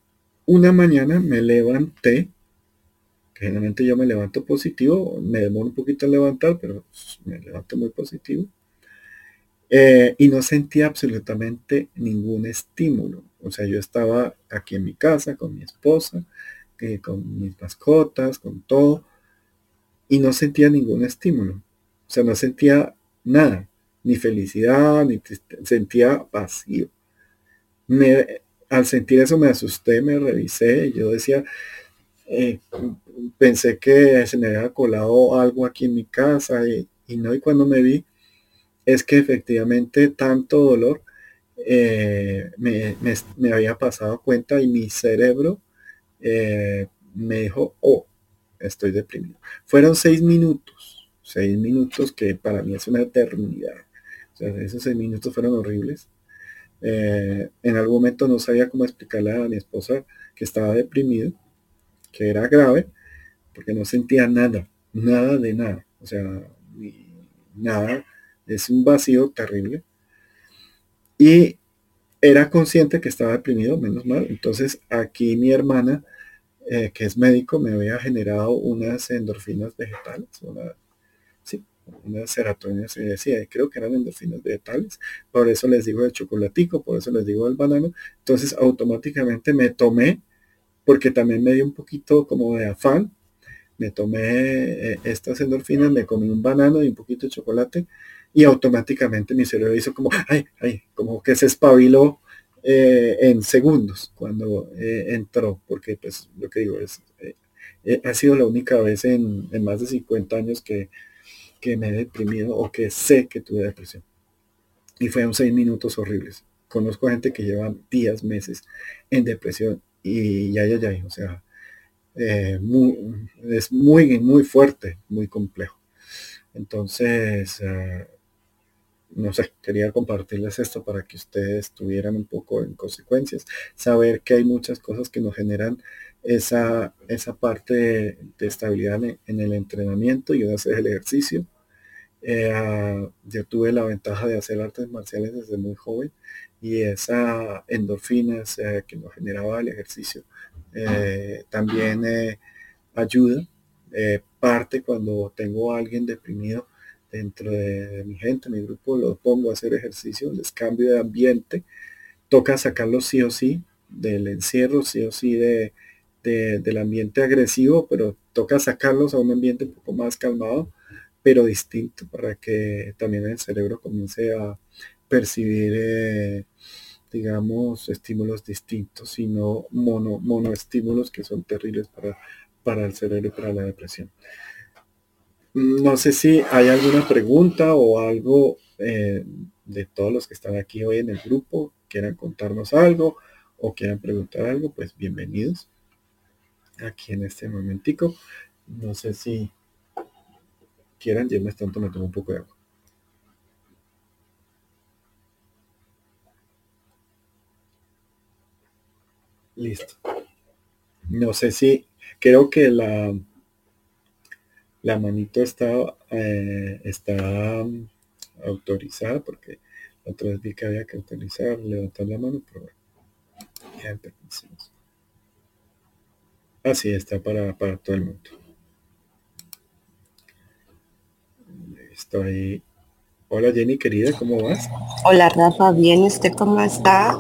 una mañana me levanté, generalmente yo me levanto positivo, me demoro un poquito en levantar, pero me levanto muy positivo. Eh, y no sentía absolutamente ningún estímulo. O sea, yo estaba aquí en mi casa con mi esposa, eh, con mis mascotas, con todo, y no sentía ningún estímulo. O sea, no sentía nada, ni felicidad, ni sentía vacío. Me, al sentir eso me asusté, me revisé, yo decía, eh, pensé que se me había colado algo aquí en mi casa y, y no, y cuando me vi, es que efectivamente tanto dolor eh, me, había pasado cuenta y mi cerebro eh, me dijo, oh, estoy deprimido. Fueron seis minutos, seis minutos que para mí es una eternidad. O sea, esos seis minutos fueron horribles. Eh, en algún momento no sabía cómo explicarle a mi esposa que estaba deprimido, que era grave, porque no sentía nada, nada de nada. O sea, nada es un vacío terrible. Y era consciente que estaba deprimido, menos mal. Entonces aquí mi hermana, eh, que es médico, me había generado unas endorfinas vegetales, serotonina se decía, creo que eran endorfinas vegetales, por eso les digo el chocolatico, por eso les digo el banano, entonces automáticamente me tomé, porque también me dio un poquito como de afán, me tomé eh, estas endorfinas, me comí un banano y un poquito de chocolate, y automáticamente mi cerebro hizo como, ay, ay, como que se espabiló eh, en segundos cuando eh, entró, porque pues lo que digo es, ha sido la única vez en más de 50 años que que me he deprimido o que sé que tuve depresión. Y fueron seis minutos horribles. Conozco gente que lleva días, meses en depresión y ya, ya, ya, o sea, eh, es muy, muy fuerte, muy complejo. Entonces, eh, no sé, quería compartirles esto para que ustedes tuvieran un poco en consecuencias, saber que hay muchas cosas que nos generan esa, esa parte de, estabilidad en, el entrenamiento y hacer el ejercicio. Eh, yo tuve la ventaja de hacer artes marciales desde muy joven y esa endorfina que nos generaba el ejercicio eh, también eh, ayuda. parte cuando tengo a alguien deprimido dentro de, mi gente, mi grupo, lo pongo a hacer ejercicio, les cambio de ambiente, toca sacarlo sí o sí del encierro, sí o sí de, del ambiente agresivo, pero toca sacarlos a un ambiente un poco más calmado, pero distinto, para que también el cerebro comience a percibir, eh, digamos, estímulos distintos y no mono, monoestímulos que son terribles para, para el cerebro y para la depresión. No sé si hay alguna pregunta o algo eh, de todos los que están aquí hoy en el grupo, quieran contarnos algo o quieran preguntar algo, pues bienvenidos aquí en este momentico. No sé si quieran, yo me tanto me tomo un poco de agua. Listo. No sé si, creo que la, la manito está, eh, está um, autorizada porque otra vez vi que había que autorizar, levantar la mano, pero Así está para, para todo el mundo. Estoy. Hola Jenny, querida, ¿cómo vas? Hola Rafa, bien, ¿usted cómo está?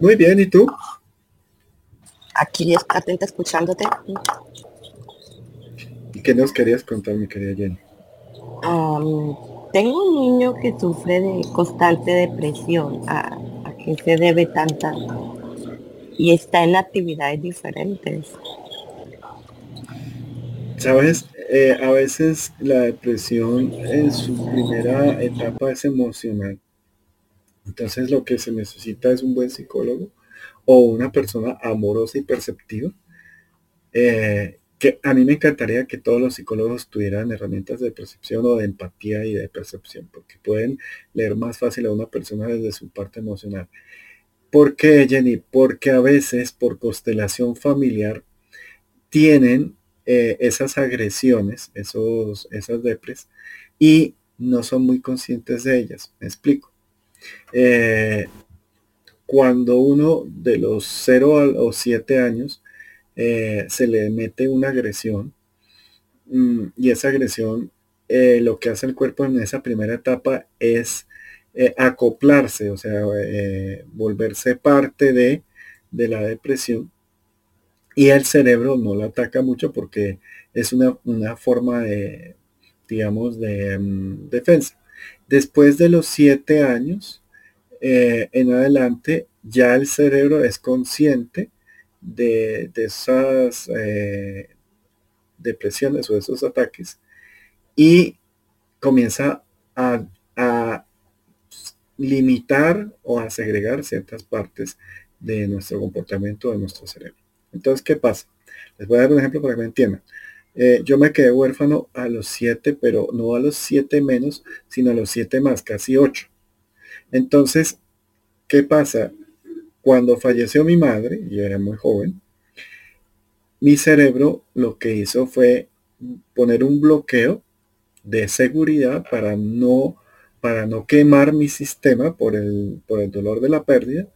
Muy bien, ¿y tú? Aquí atenta escuchándote. ¿Y qué nos querías contar, mi querida Jenny? tengo un niño que sufre de constante depresión. ¿A, a qué se debe tanta? Y está en actividades diferentes. Sabes, eh, a veces la depresión en su primera etapa es emocional. Entonces lo que se necesita es un buen psicólogo o una persona amorosa y perceptiva. Eh, que a mí me encantaría que todos los psicólogos tuvieran herramientas de percepción o de empatía y de percepción, porque pueden leer más fácil a una persona desde su parte emocional. ¿Por qué, Jenny? Porque a veces por constelación familiar tienen eh, esas agresiones, esos, esas depres, y no son muy conscientes de ellas. Me explico. Eh, cuando uno de los 0 o 7 años eh, se le mete una agresión, mm, y esa agresión lo que hace el cuerpo en esa primera etapa es acoplarse, o sea, volverse parte de, de la depresión y el cerebro no lo ataca mucho porque es una, forma de, digamos, de mm, defensa. Después de los siete años eh, en adelante, ya el cerebro es consciente de, esas eh, depresiones o esos ataques y comienza a, a limitar o a segregar ciertas partes de nuestro comportamiento, de nuestro cerebro. Entonces, ¿qué pasa? Les voy a dar un ejemplo para que me entiendan. Eh, yo me quedé huérfano a los siete, pero no a los siete menos, sino a los siete más, casi ocho. Entonces, ¿qué pasa? Cuando falleció mi madre, yo era muy joven, mi cerebro lo que hizo fue poner un bloqueo de seguridad para no, para no quemar mi sistema por el, por el dolor de la pérdida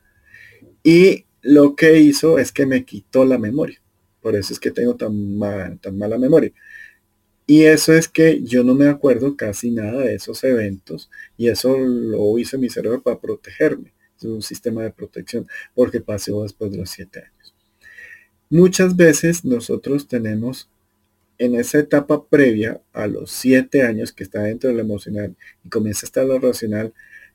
y lo que hizo es que me quitó la memoria. Por eso es que tengo tan, tan mala memoria. Y eso es que yo no me acuerdo casi nada de esos eventos y eso lo hizo mi cerebro para protegerme. Es un sistema de protección porque pasó después de los siete años. Muchas veces nosotros tenemos en esa etapa previa a los siete años que está dentro de lo emocional y comienza a estar lo racional,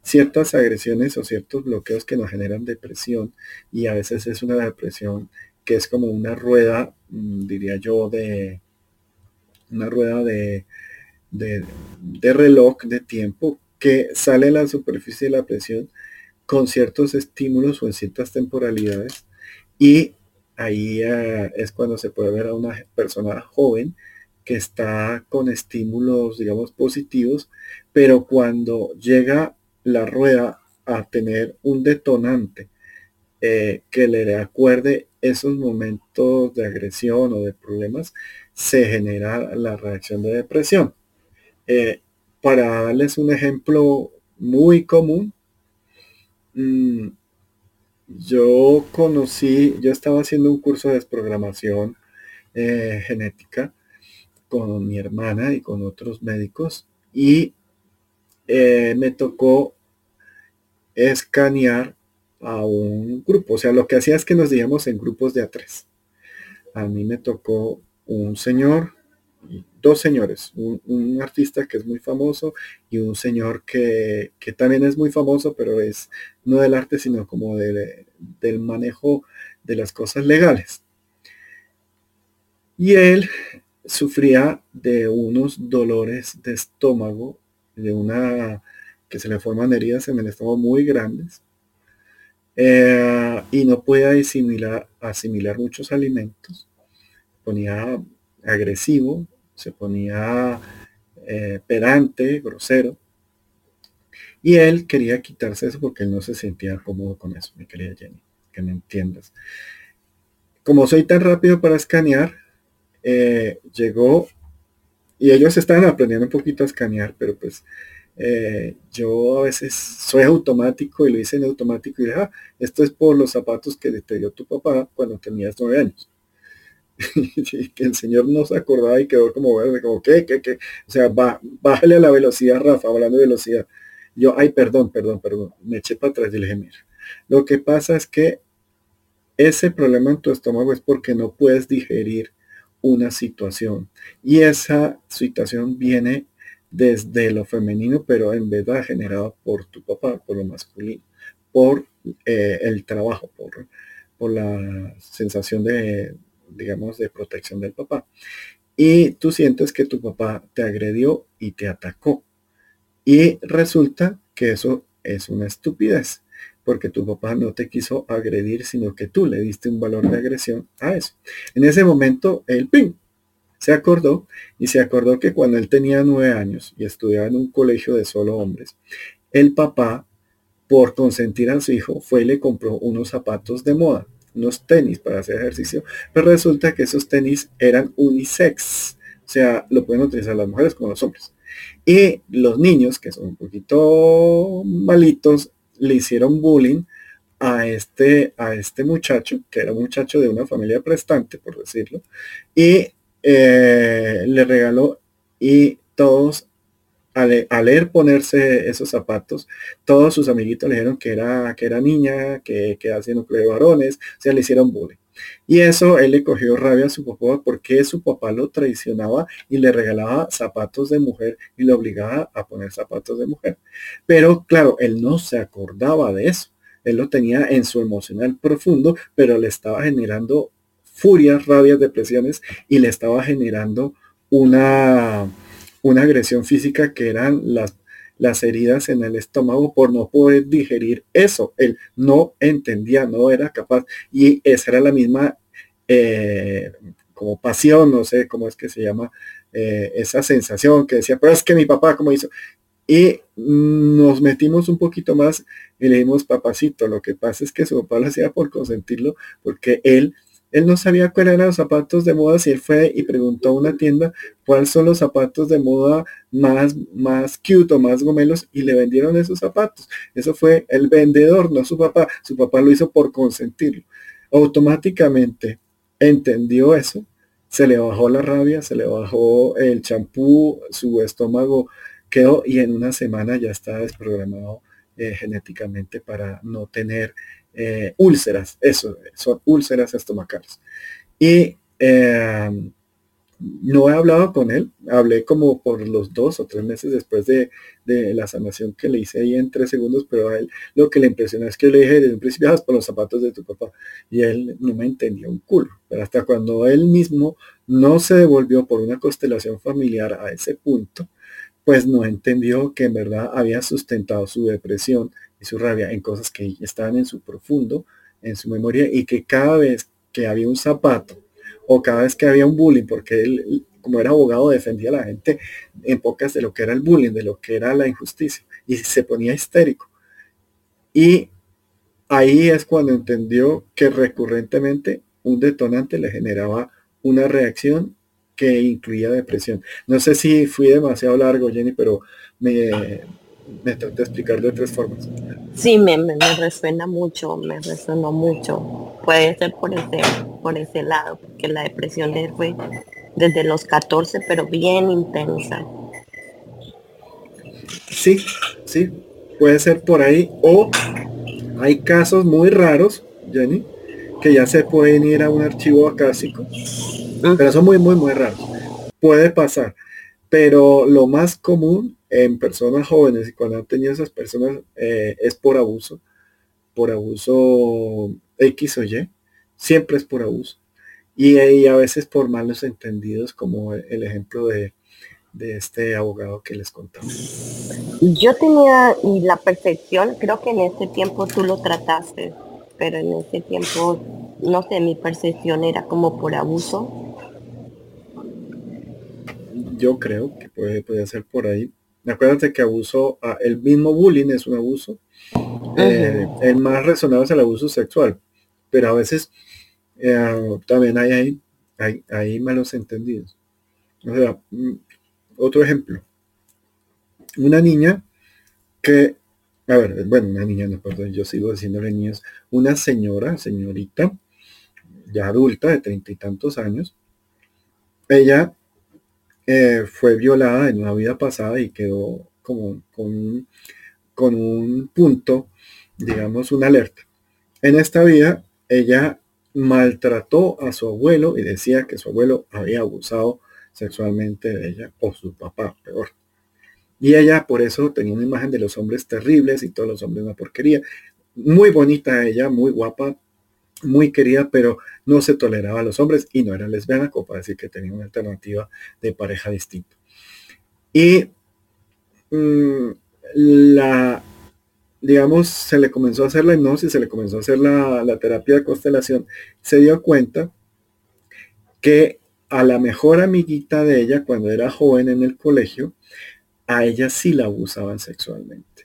ciertas agresiones o ciertos bloqueos que nos generan depresión y a veces es una depresión que es como una rueda, mm, diría yo, de una rueda de, de, reloj de tiempo que sale a la superficie de la presión con ciertos estímulos o en ciertas temporalidades y ahí eh, es cuando se puede ver a una persona joven que está con estímulos, digamos, positivos, pero cuando llega la rueda a tener un detonante eh, que le acuerde esos momentos de agresión o de problemas, se genera la reacción de depresión. Eh, para darles un ejemplo muy común, mm, yo conocí, yo estaba haciendo un curso de desprogramación eh, genética con mi hermana y con otros médicos y me tocó escanear a un grupo. O sea, lo que hacía es que nos digamos en grupos de a tres. A mí me tocó un señor, dos señores, un, artista que es muy famoso y un señor que, también es muy famoso, pero es no del arte, sino como del manejo de las cosas legales. Y él sufría de unos dolores de estómago, de una que se le forman heridas en el estómago muy grandes eh, y no podía asimilar, asimilar muchos alimentos. Ponía agresivo, se ponía eh, pedante, grosero. Y él quería quitarse eso porque él no se sentía cómodo con eso, mi querida Jenny, que me entiendas. Como soy tan rápido para escanear, eh, llegó y ellos estaban aprendiendo un poquito a escanear, pero pues eh, yo a veces soy automático y lo hice en automático y dije, ah, esto es por los zapatos que te dio tu papá cuando tenías nueve años. y que el señor no se acordaba y quedó como verde, como, ¿qué, qué, qué? O sea, va, bájale a la velocidad, Rafa, hablando de velocidad. Yo, ay, perdón, perdón, perdón, me eché para atrás y le dije, mira, lo que pasa es que ese problema en tu estómago es porque no puedes digerir una situación y esa situación viene desde lo femenino, pero en verdad generado por tu papá, por lo masculino, por eh, el trabajo, por, por la sensación de, digamos, de protección del papá. Y tú sientes que tu papá te agredió y te atacó. Y resulta que eso es una estupidez, porque tu papá no te quiso agredir, sino que tú le diste un valor de agresión a eso. En ese momento, el ping, se acordó y se acordó que cuando él tenía nueve años y estudiaba en un colegio de solo hombres, el papá, por consentir a su hijo, fue y le compró unos zapatos de moda, unos tenis para hacer ejercicio, pero resulta que esos tenis eran unisex, o sea, lo pueden utilizar las mujeres como los hombres. Y los niños, que son un poquito malitos, le hicieron bullying a este, a este muchacho, que era un muchacho de una familia prestante, por decirlo, y eh, le regaló y todos al, leer ponerse esos zapatos, todos sus amiguitos le dijeron que era, que era niña, que, que hacía núcleo de varones, o le hicieron bullying. Y eso él le cogió rabia a su papá porque su papá lo traicionaba y le regalaba zapatos de mujer y le obligaba a poner zapatos de mujer. Pero claro, él no se acordaba de eso. Él lo tenía en su emocional profundo, pero le estaba generando furias, rabias, depresiones y le estaba generando una, una agresión física que eran las, las heridas en el estómago por no poder digerir eso. Él no entendía, no era capaz. Y esa era la misma eh, como pasión, no sé cómo es que se llama, eh, esa sensación que decía, pero es que mi papá, como hizo? Y nos metimos un poquito más y le dijimos, papacito, lo que pasa es que su papá lo hacía por consentirlo, porque él él no sabía cuáles eran los zapatos de moda si él fue y preguntó a una tienda cuáles son los zapatos de moda más, más cute o más gomelos y le vendieron esos zapatos. Eso fue el vendedor, no su papá. Su papá lo hizo por consentirlo. Automáticamente entendió eso se le bajó la rabia, se le bajó el champú, su estómago quedó y en una semana ya estaba desprogramado eh, genéticamente para no tener eh, úlceras, eso, son úlceras estomacales. Y eh, no he hablado con él, hablé como por los dos o tres meses después de, la sanación que le hice ahí en tres segundos, pero a él lo que le impresionó es que le dije desde un principio, por los zapatos de tu papá, y él no me entendió un culo, pero hasta cuando él mismo no se devolvió por una constelación familiar a ese punto, pues no entendió que en verdad había sustentado su depresión y su rabia en cosas que estaban en su profundo, en su memoria, y que cada vez que había un zapato, o cada vez que había un bullying, porque él, como era abogado, defendía a la gente en pocas de lo que era el bullying, de lo que era la injusticia, y se ponía histérico. Y ahí es cuando entendió que recurrentemente un detonante le generaba una reacción que incluía depresión. No sé si fui demasiado largo, Jenny, pero me, me traté de explicar de tres formas. Sí, me, me, resuena mucho, me resonó mucho. Puede ser por ese, por ese lado, porque la depresión fue desde los 14, pero bien intensa. Sí, sí, puede ser por ahí. O hay casos muy raros, Jenny, que ya se pueden ir a un archivo acásico, pero son muy, muy, muy raros. Puede pasar. Pero lo más común en personas jóvenes y cuando han tenido esas personas eh, es por abuso, por abuso X o Y, siempre es por abuso. Y, a veces por malos entendidos, como el ejemplo de, de este abogado que les contaba. Yo tenía la percepción, creo que en ese tiempo tú lo trataste, pero en ese tiempo, no sé, mi percepción era como por abuso yo creo que puede, puede ser por ahí. Acuérdate que abuso, ah, el mismo bullying es un abuso. Eh, el más resonado es el abuso sexual, pero a veces eh, también hay, hay, hay, hay, malos entendidos. O sea, mm, otro ejemplo. Una niña que, a ver, bueno, una niña, no, perdón, yo sigo diciéndole niños, una señora, señorita, ya adulta de treinta y tantos años, ella eh, fue violada en una vida pasada y quedó como con, con un punto, digamos, una alerta. En esta vida, ella maltrató a su abuelo y decía que su abuelo había abusado sexualmente de ella o su papá, peor. Y ella por eso tenía una imagen de los hombres terribles y todos los hombres una porquería. Muy bonita ella, muy guapa, muy querida, pero no se toleraba a los hombres y no era lesbiana, como para decir que tenía una alternativa de pareja distinta. Y mm, la, digamos, se le comenzó a hacer la hipnosis, se le comenzó a hacer la, la terapia de constelación, se dio cuenta que a la mejor amiguita de ella, cuando era joven en el colegio, a ella sí la abusaban sexualmente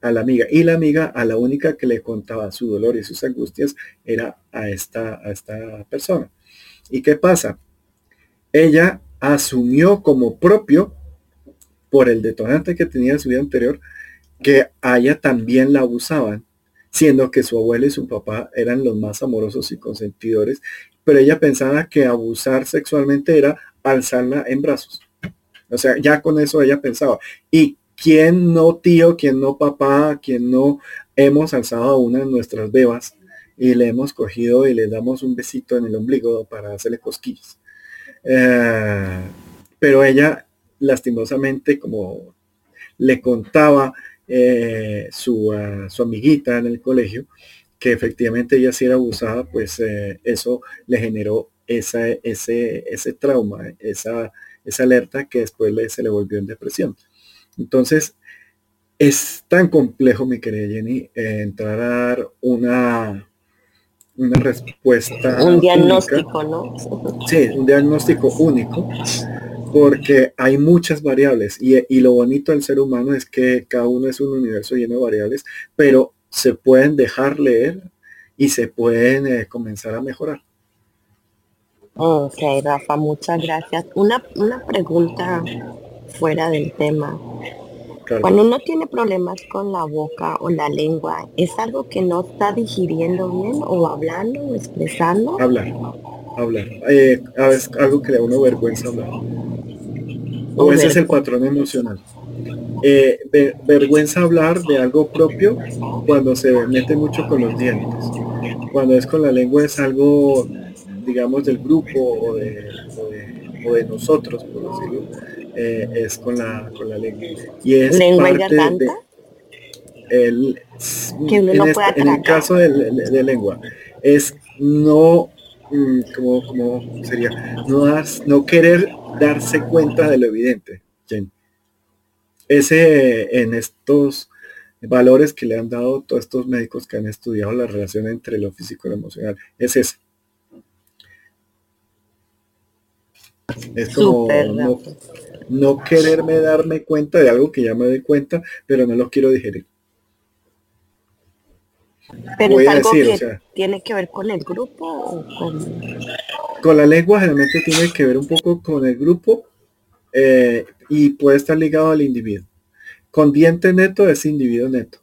a la amiga. Y la amiga a la única que le contaba su dolor y sus angustias era a esta, a esta persona. ¿Y qué pasa? Ella asumió como propio, por el detonante que tenía en su vida anterior, que a ella también la abusaban, siendo que su abuela y su papá eran los más amorosos y consentidores, pero ella pensaba que abusar sexualmente era alzarla en brazos. O sea, ya con eso ella pensaba. Y ¿Quién no tío, quién no papá, quién no hemos alzado a una de nuestras bebas y le hemos cogido y le damos un besito en el ombligo para hacerle cosquillas? Eh, pero ella, lastimosamente, como le contaba eh, su, su, amiguita en el colegio, que efectivamente ella sí era abusada, pues eh, eso le generó esa, ese, ese trauma, esa, esa alerta que después se le volvió en depresión. Entonces, es tan complejo, mi querida Jenny, eh, entrar a dar una, una respuesta. Un diagnóstico, ¿no? Sí, un diagnóstico único, porque hay muchas variables y, lo bonito del ser humano es que cada uno es un universo lleno de variables, pero se pueden dejar leer y se pueden eh, comenzar a mejorar. Ok, Rafa, muchas gracias. Una, una pregunta fuera del tema. Cuando uno tiene problemas con la boca o la lengua, ¿es algo que no está digiriendo bien o hablando o expresando? Hablar. hablar. Eh, a veces algo que le da uno vergüenza hablar. O ese es el patrón emocional. Eh, vergüenza hablar de algo propio cuando se mete mucho con los dientes. Cuando es con la lengua es algo, digamos, del grupo o de, nosotros, por decirlo, eh, es con la, con la lengua. Y es ¿Lengua parte de, el, en, este, en, el caso de, lengua, es no, mm, como, como sería, no, no querer darse cuenta de lo evidente. Ese en estos valores que le han dado todos estos médicos que han estudiado la relación entre lo físico y lo emocional, es ese. Es como no, quererme darme cuenta de algo que ya me doy cuenta, pero no lo quiero digerir. Pero es algo que tiene que ver con el grupo o con... Con la lengua generalmente tiene que ver un poco con el grupo eh, y puede estar ligado al individuo. Con diente neto es individuo neto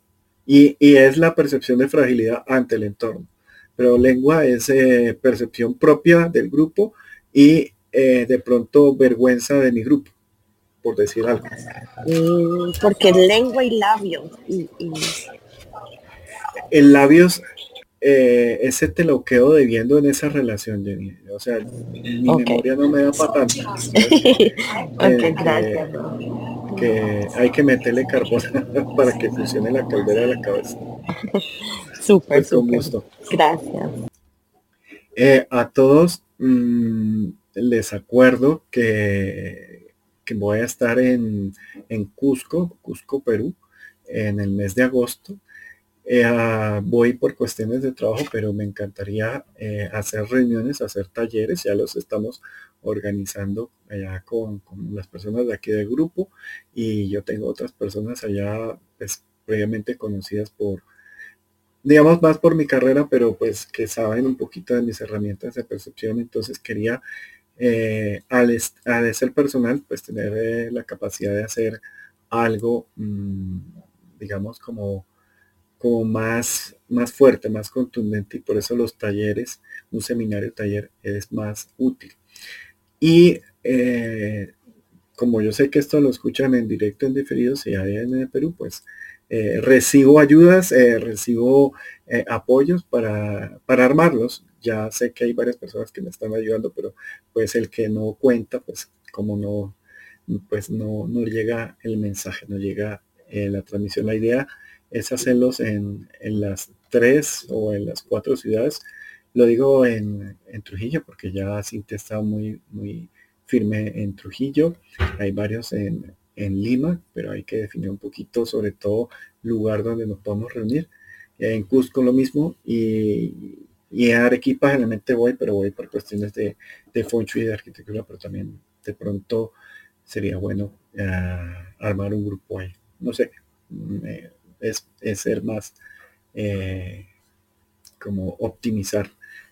y, es la percepción de fragilidad ante el entorno. Pero lengua es eh, percepción propia del grupo y eh, de pronto vergüenza de mi grupo, por decir algo. Mm, porque lengua y labios. Y, El labios eh, ese te lo quedo debiendo en esa relación, Jenny. O sea, mi memoria no me da para tanto. gracias que hay que meterle carbón para que funcione la caldera de la cabeza. Súper, súper. Gracias. Eh, a todos mm, les acuerdo que, que, voy a estar en, en Cusco, Cusco, Perú, en el mes de agosto. Eh, ah, voy por cuestiones de trabajo, pero me encantaría eh, hacer reuniones, hacer talleres, ya los estamos organizando allá con, las personas de aquí del grupo. Y yo tengo otras personas allá pues, previamente conocidas por, digamos más por mi carrera, pero pues que saben un poquito de mis herramientas de percepción, entonces quería eh, al, ser personal, pues tener la capacidad de hacer algo, mm, digamos, como como más, más fuerte, más contundente y por eso los talleres, un seminario taller es más útil. Y eh, como yo sé que esto lo escuchan en directo, en diferido, si hay en Perú, pues eh, recibo ayudas, eh, recibo apoyos para, para armarlos. Ya sé que hay varias personas que me están ayudando, pero pues el que no cuenta, pues como no, pues no, no llega el mensaje, no llega la transmisión. La idea es hacerlos en, las tres o en las cuatro ciudades. Lo digo en, Trujillo porque ya Cintia está muy, muy firme en Trujillo. Hay varios en, Lima, pero hay que definir un poquito, sobre todo, lugar donde nos podemos reunir. En Cusco lo mismo y, y en Arequipa generalmente voy, pero voy por cuestiones de, de Foncho y de arquitectura, pero también de pronto sería bueno ah, armar un grupo ahí. No sé, es, ser más eh, como optimizar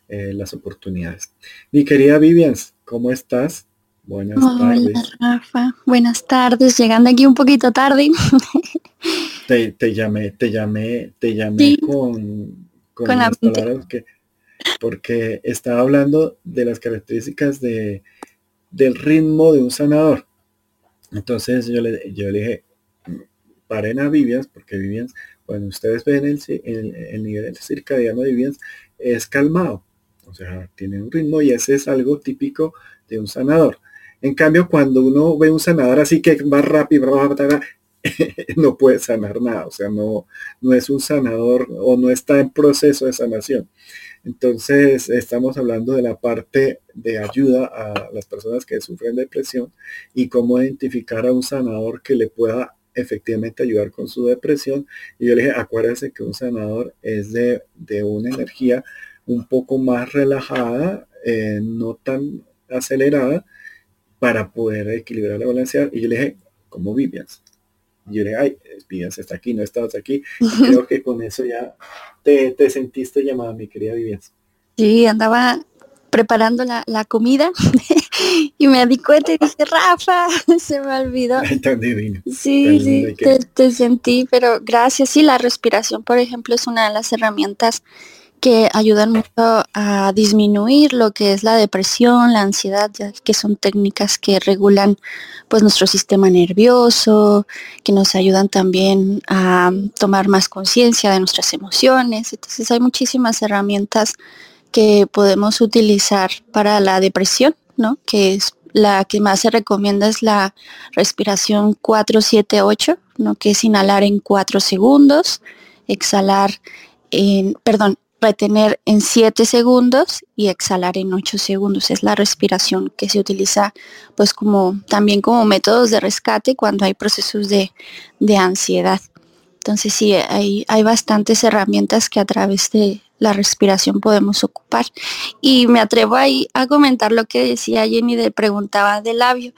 eh, las oportunidades. Mi querida Vivian, ¿cómo estás? Buenas tardes. Rafa. Buenas tardes, llegando aquí un poquito tarde. te, llamé, te llamé, te llamé con, con, palabras que porque estaba hablando de las características de, del ritmo de un sanador. Entonces yo le, yo le dije, paren a Vivians, porque Vivians, cuando ustedes ven el, el, nivel circadiano de Vivians, es calmado. O sea, tiene un ritmo y ese es algo típico de un sanador. En cambio, cuando uno ve un sanador así que va rápido, no puede sanar nada. O sea, no, no es un sanador o no está en proceso de sanación. Entonces, estamos hablando de la parte de ayuda a las personas que sufren depresión y cómo identificar a un sanador que le pueda efectivamente ayudar con su depresión. Y yo le dije, acuérdense que un sanador es de, una energía un poco más relajada, eh, no tan acelerada, para poder equilibrar la balancear. Y yo le dije, ¿cómo Vivians? Y yo le dije, ay, Vivians está aquí, no estabas aquí. creo que con eso ya te, te sentiste llamada, mi querida Vivians. Sí, andaba preparando la, la comida y me di cuenta y dije, Rafa, se me olvidó. Tan divino. Sí, sí, te, te, sentí, pero gracias. Sí, la respiración, por ejemplo, es una de las herramientas que ayudan mucho a disminuir lo que es la depresión, la ansiedad, ya que son técnicas que regulan pues nuestro sistema nervioso, que nos ayudan también a tomar más conciencia de nuestras emociones. Entonces hay muchísimas herramientas que podemos utilizar para la depresión, ¿no? Que es la que más se recomienda es la respiración 478, ¿no? Que es inhalar en 4 segundos, exhalar en, perdón, retener en 7 segundos y exhalar en 8 segundos. Es la respiración que se utiliza pues como también como métodos de rescate cuando hay procesos de, de ansiedad. Entonces sí, hay, hay bastantes herramientas que a través de la respiración podemos ocupar. Y me atrevo ahí a comentar lo que decía Jenny, de preguntaba del labio.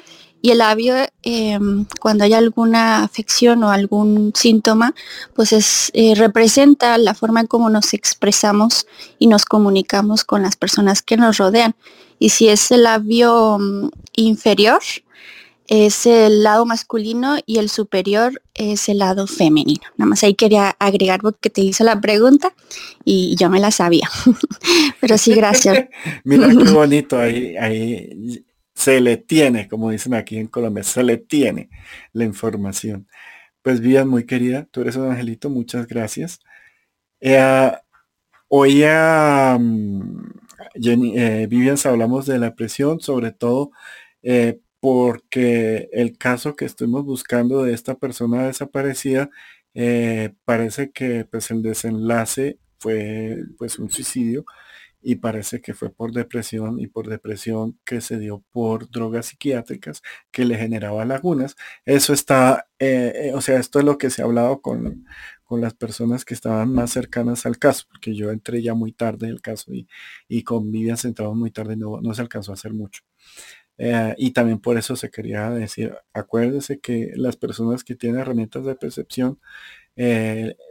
Y el labio, em, cuando hay alguna afección o algún síntoma, pues es, eh, representa la forma en cómo nos expresamos y nos comunicamos con las personas que nos rodean. Y si es el labio mm, inferior, es el lado masculino y el superior es el lado femenino. Nada más ahí quería agregar porque te hizo la pregunta y yo me la sabía. Pero sí, gracias. Mira qué bonito ahí, ahí se le tiene, como dicen aquí en Colombia, se le tiene la información. Pues Vivian, muy querida, tú eres un angelito, muchas gracias. Eh, hoy a mm, eh, Vivian hablamos de la presión, sobre todo eh, porque el caso que estuvimos buscando de esta persona desaparecida parece que pues el desenlace fue pues un suicidio y parece que fue por depresión y por depresión que se dio por drogas psiquiátricas que le generaba lagunas. Eso está, eh, eh, o sea, esto es lo que se ha hablado con, con las personas que estaban más cercanas al caso, porque yo entré ya muy tarde el caso y, y con Vivian sentado muy tarde no, no se alcanzó a hacer mucho. Eh, y también por eso se quería decir, acuérdese que las personas que tienen herramientas de percepción,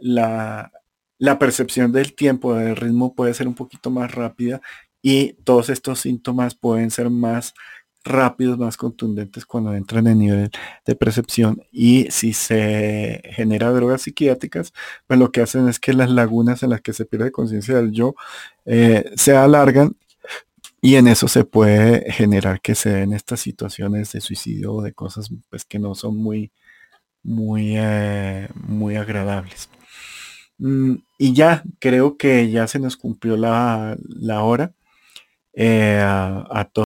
la, la percepción del tiempo, del ritmo puede ser un poquito más rápida y todos estos síntomas pueden ser más rápidos, más contundentes cuando entran en nivel de percepción y si se genera drogas psiquiátricas, pues lo que hacen es que las lagunas en las que se pierde conciencia del yo eh, se alargan y en eso se puede generar que se den estas situaciones de suicidio o de cosas pues que no son muy muy eh, muy agradables. Mm, y ya, creo que ya se nos cumplió la, hora. Eh, a, todos.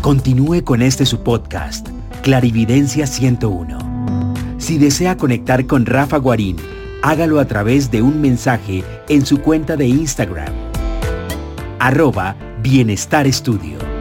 Continúe con este su podcast, Clarividencia 101. Si desea conectar con Rafa Guarín, hágalo a través de un mensaje en su cuenta de Instagram, arroba Bienestar Estudio.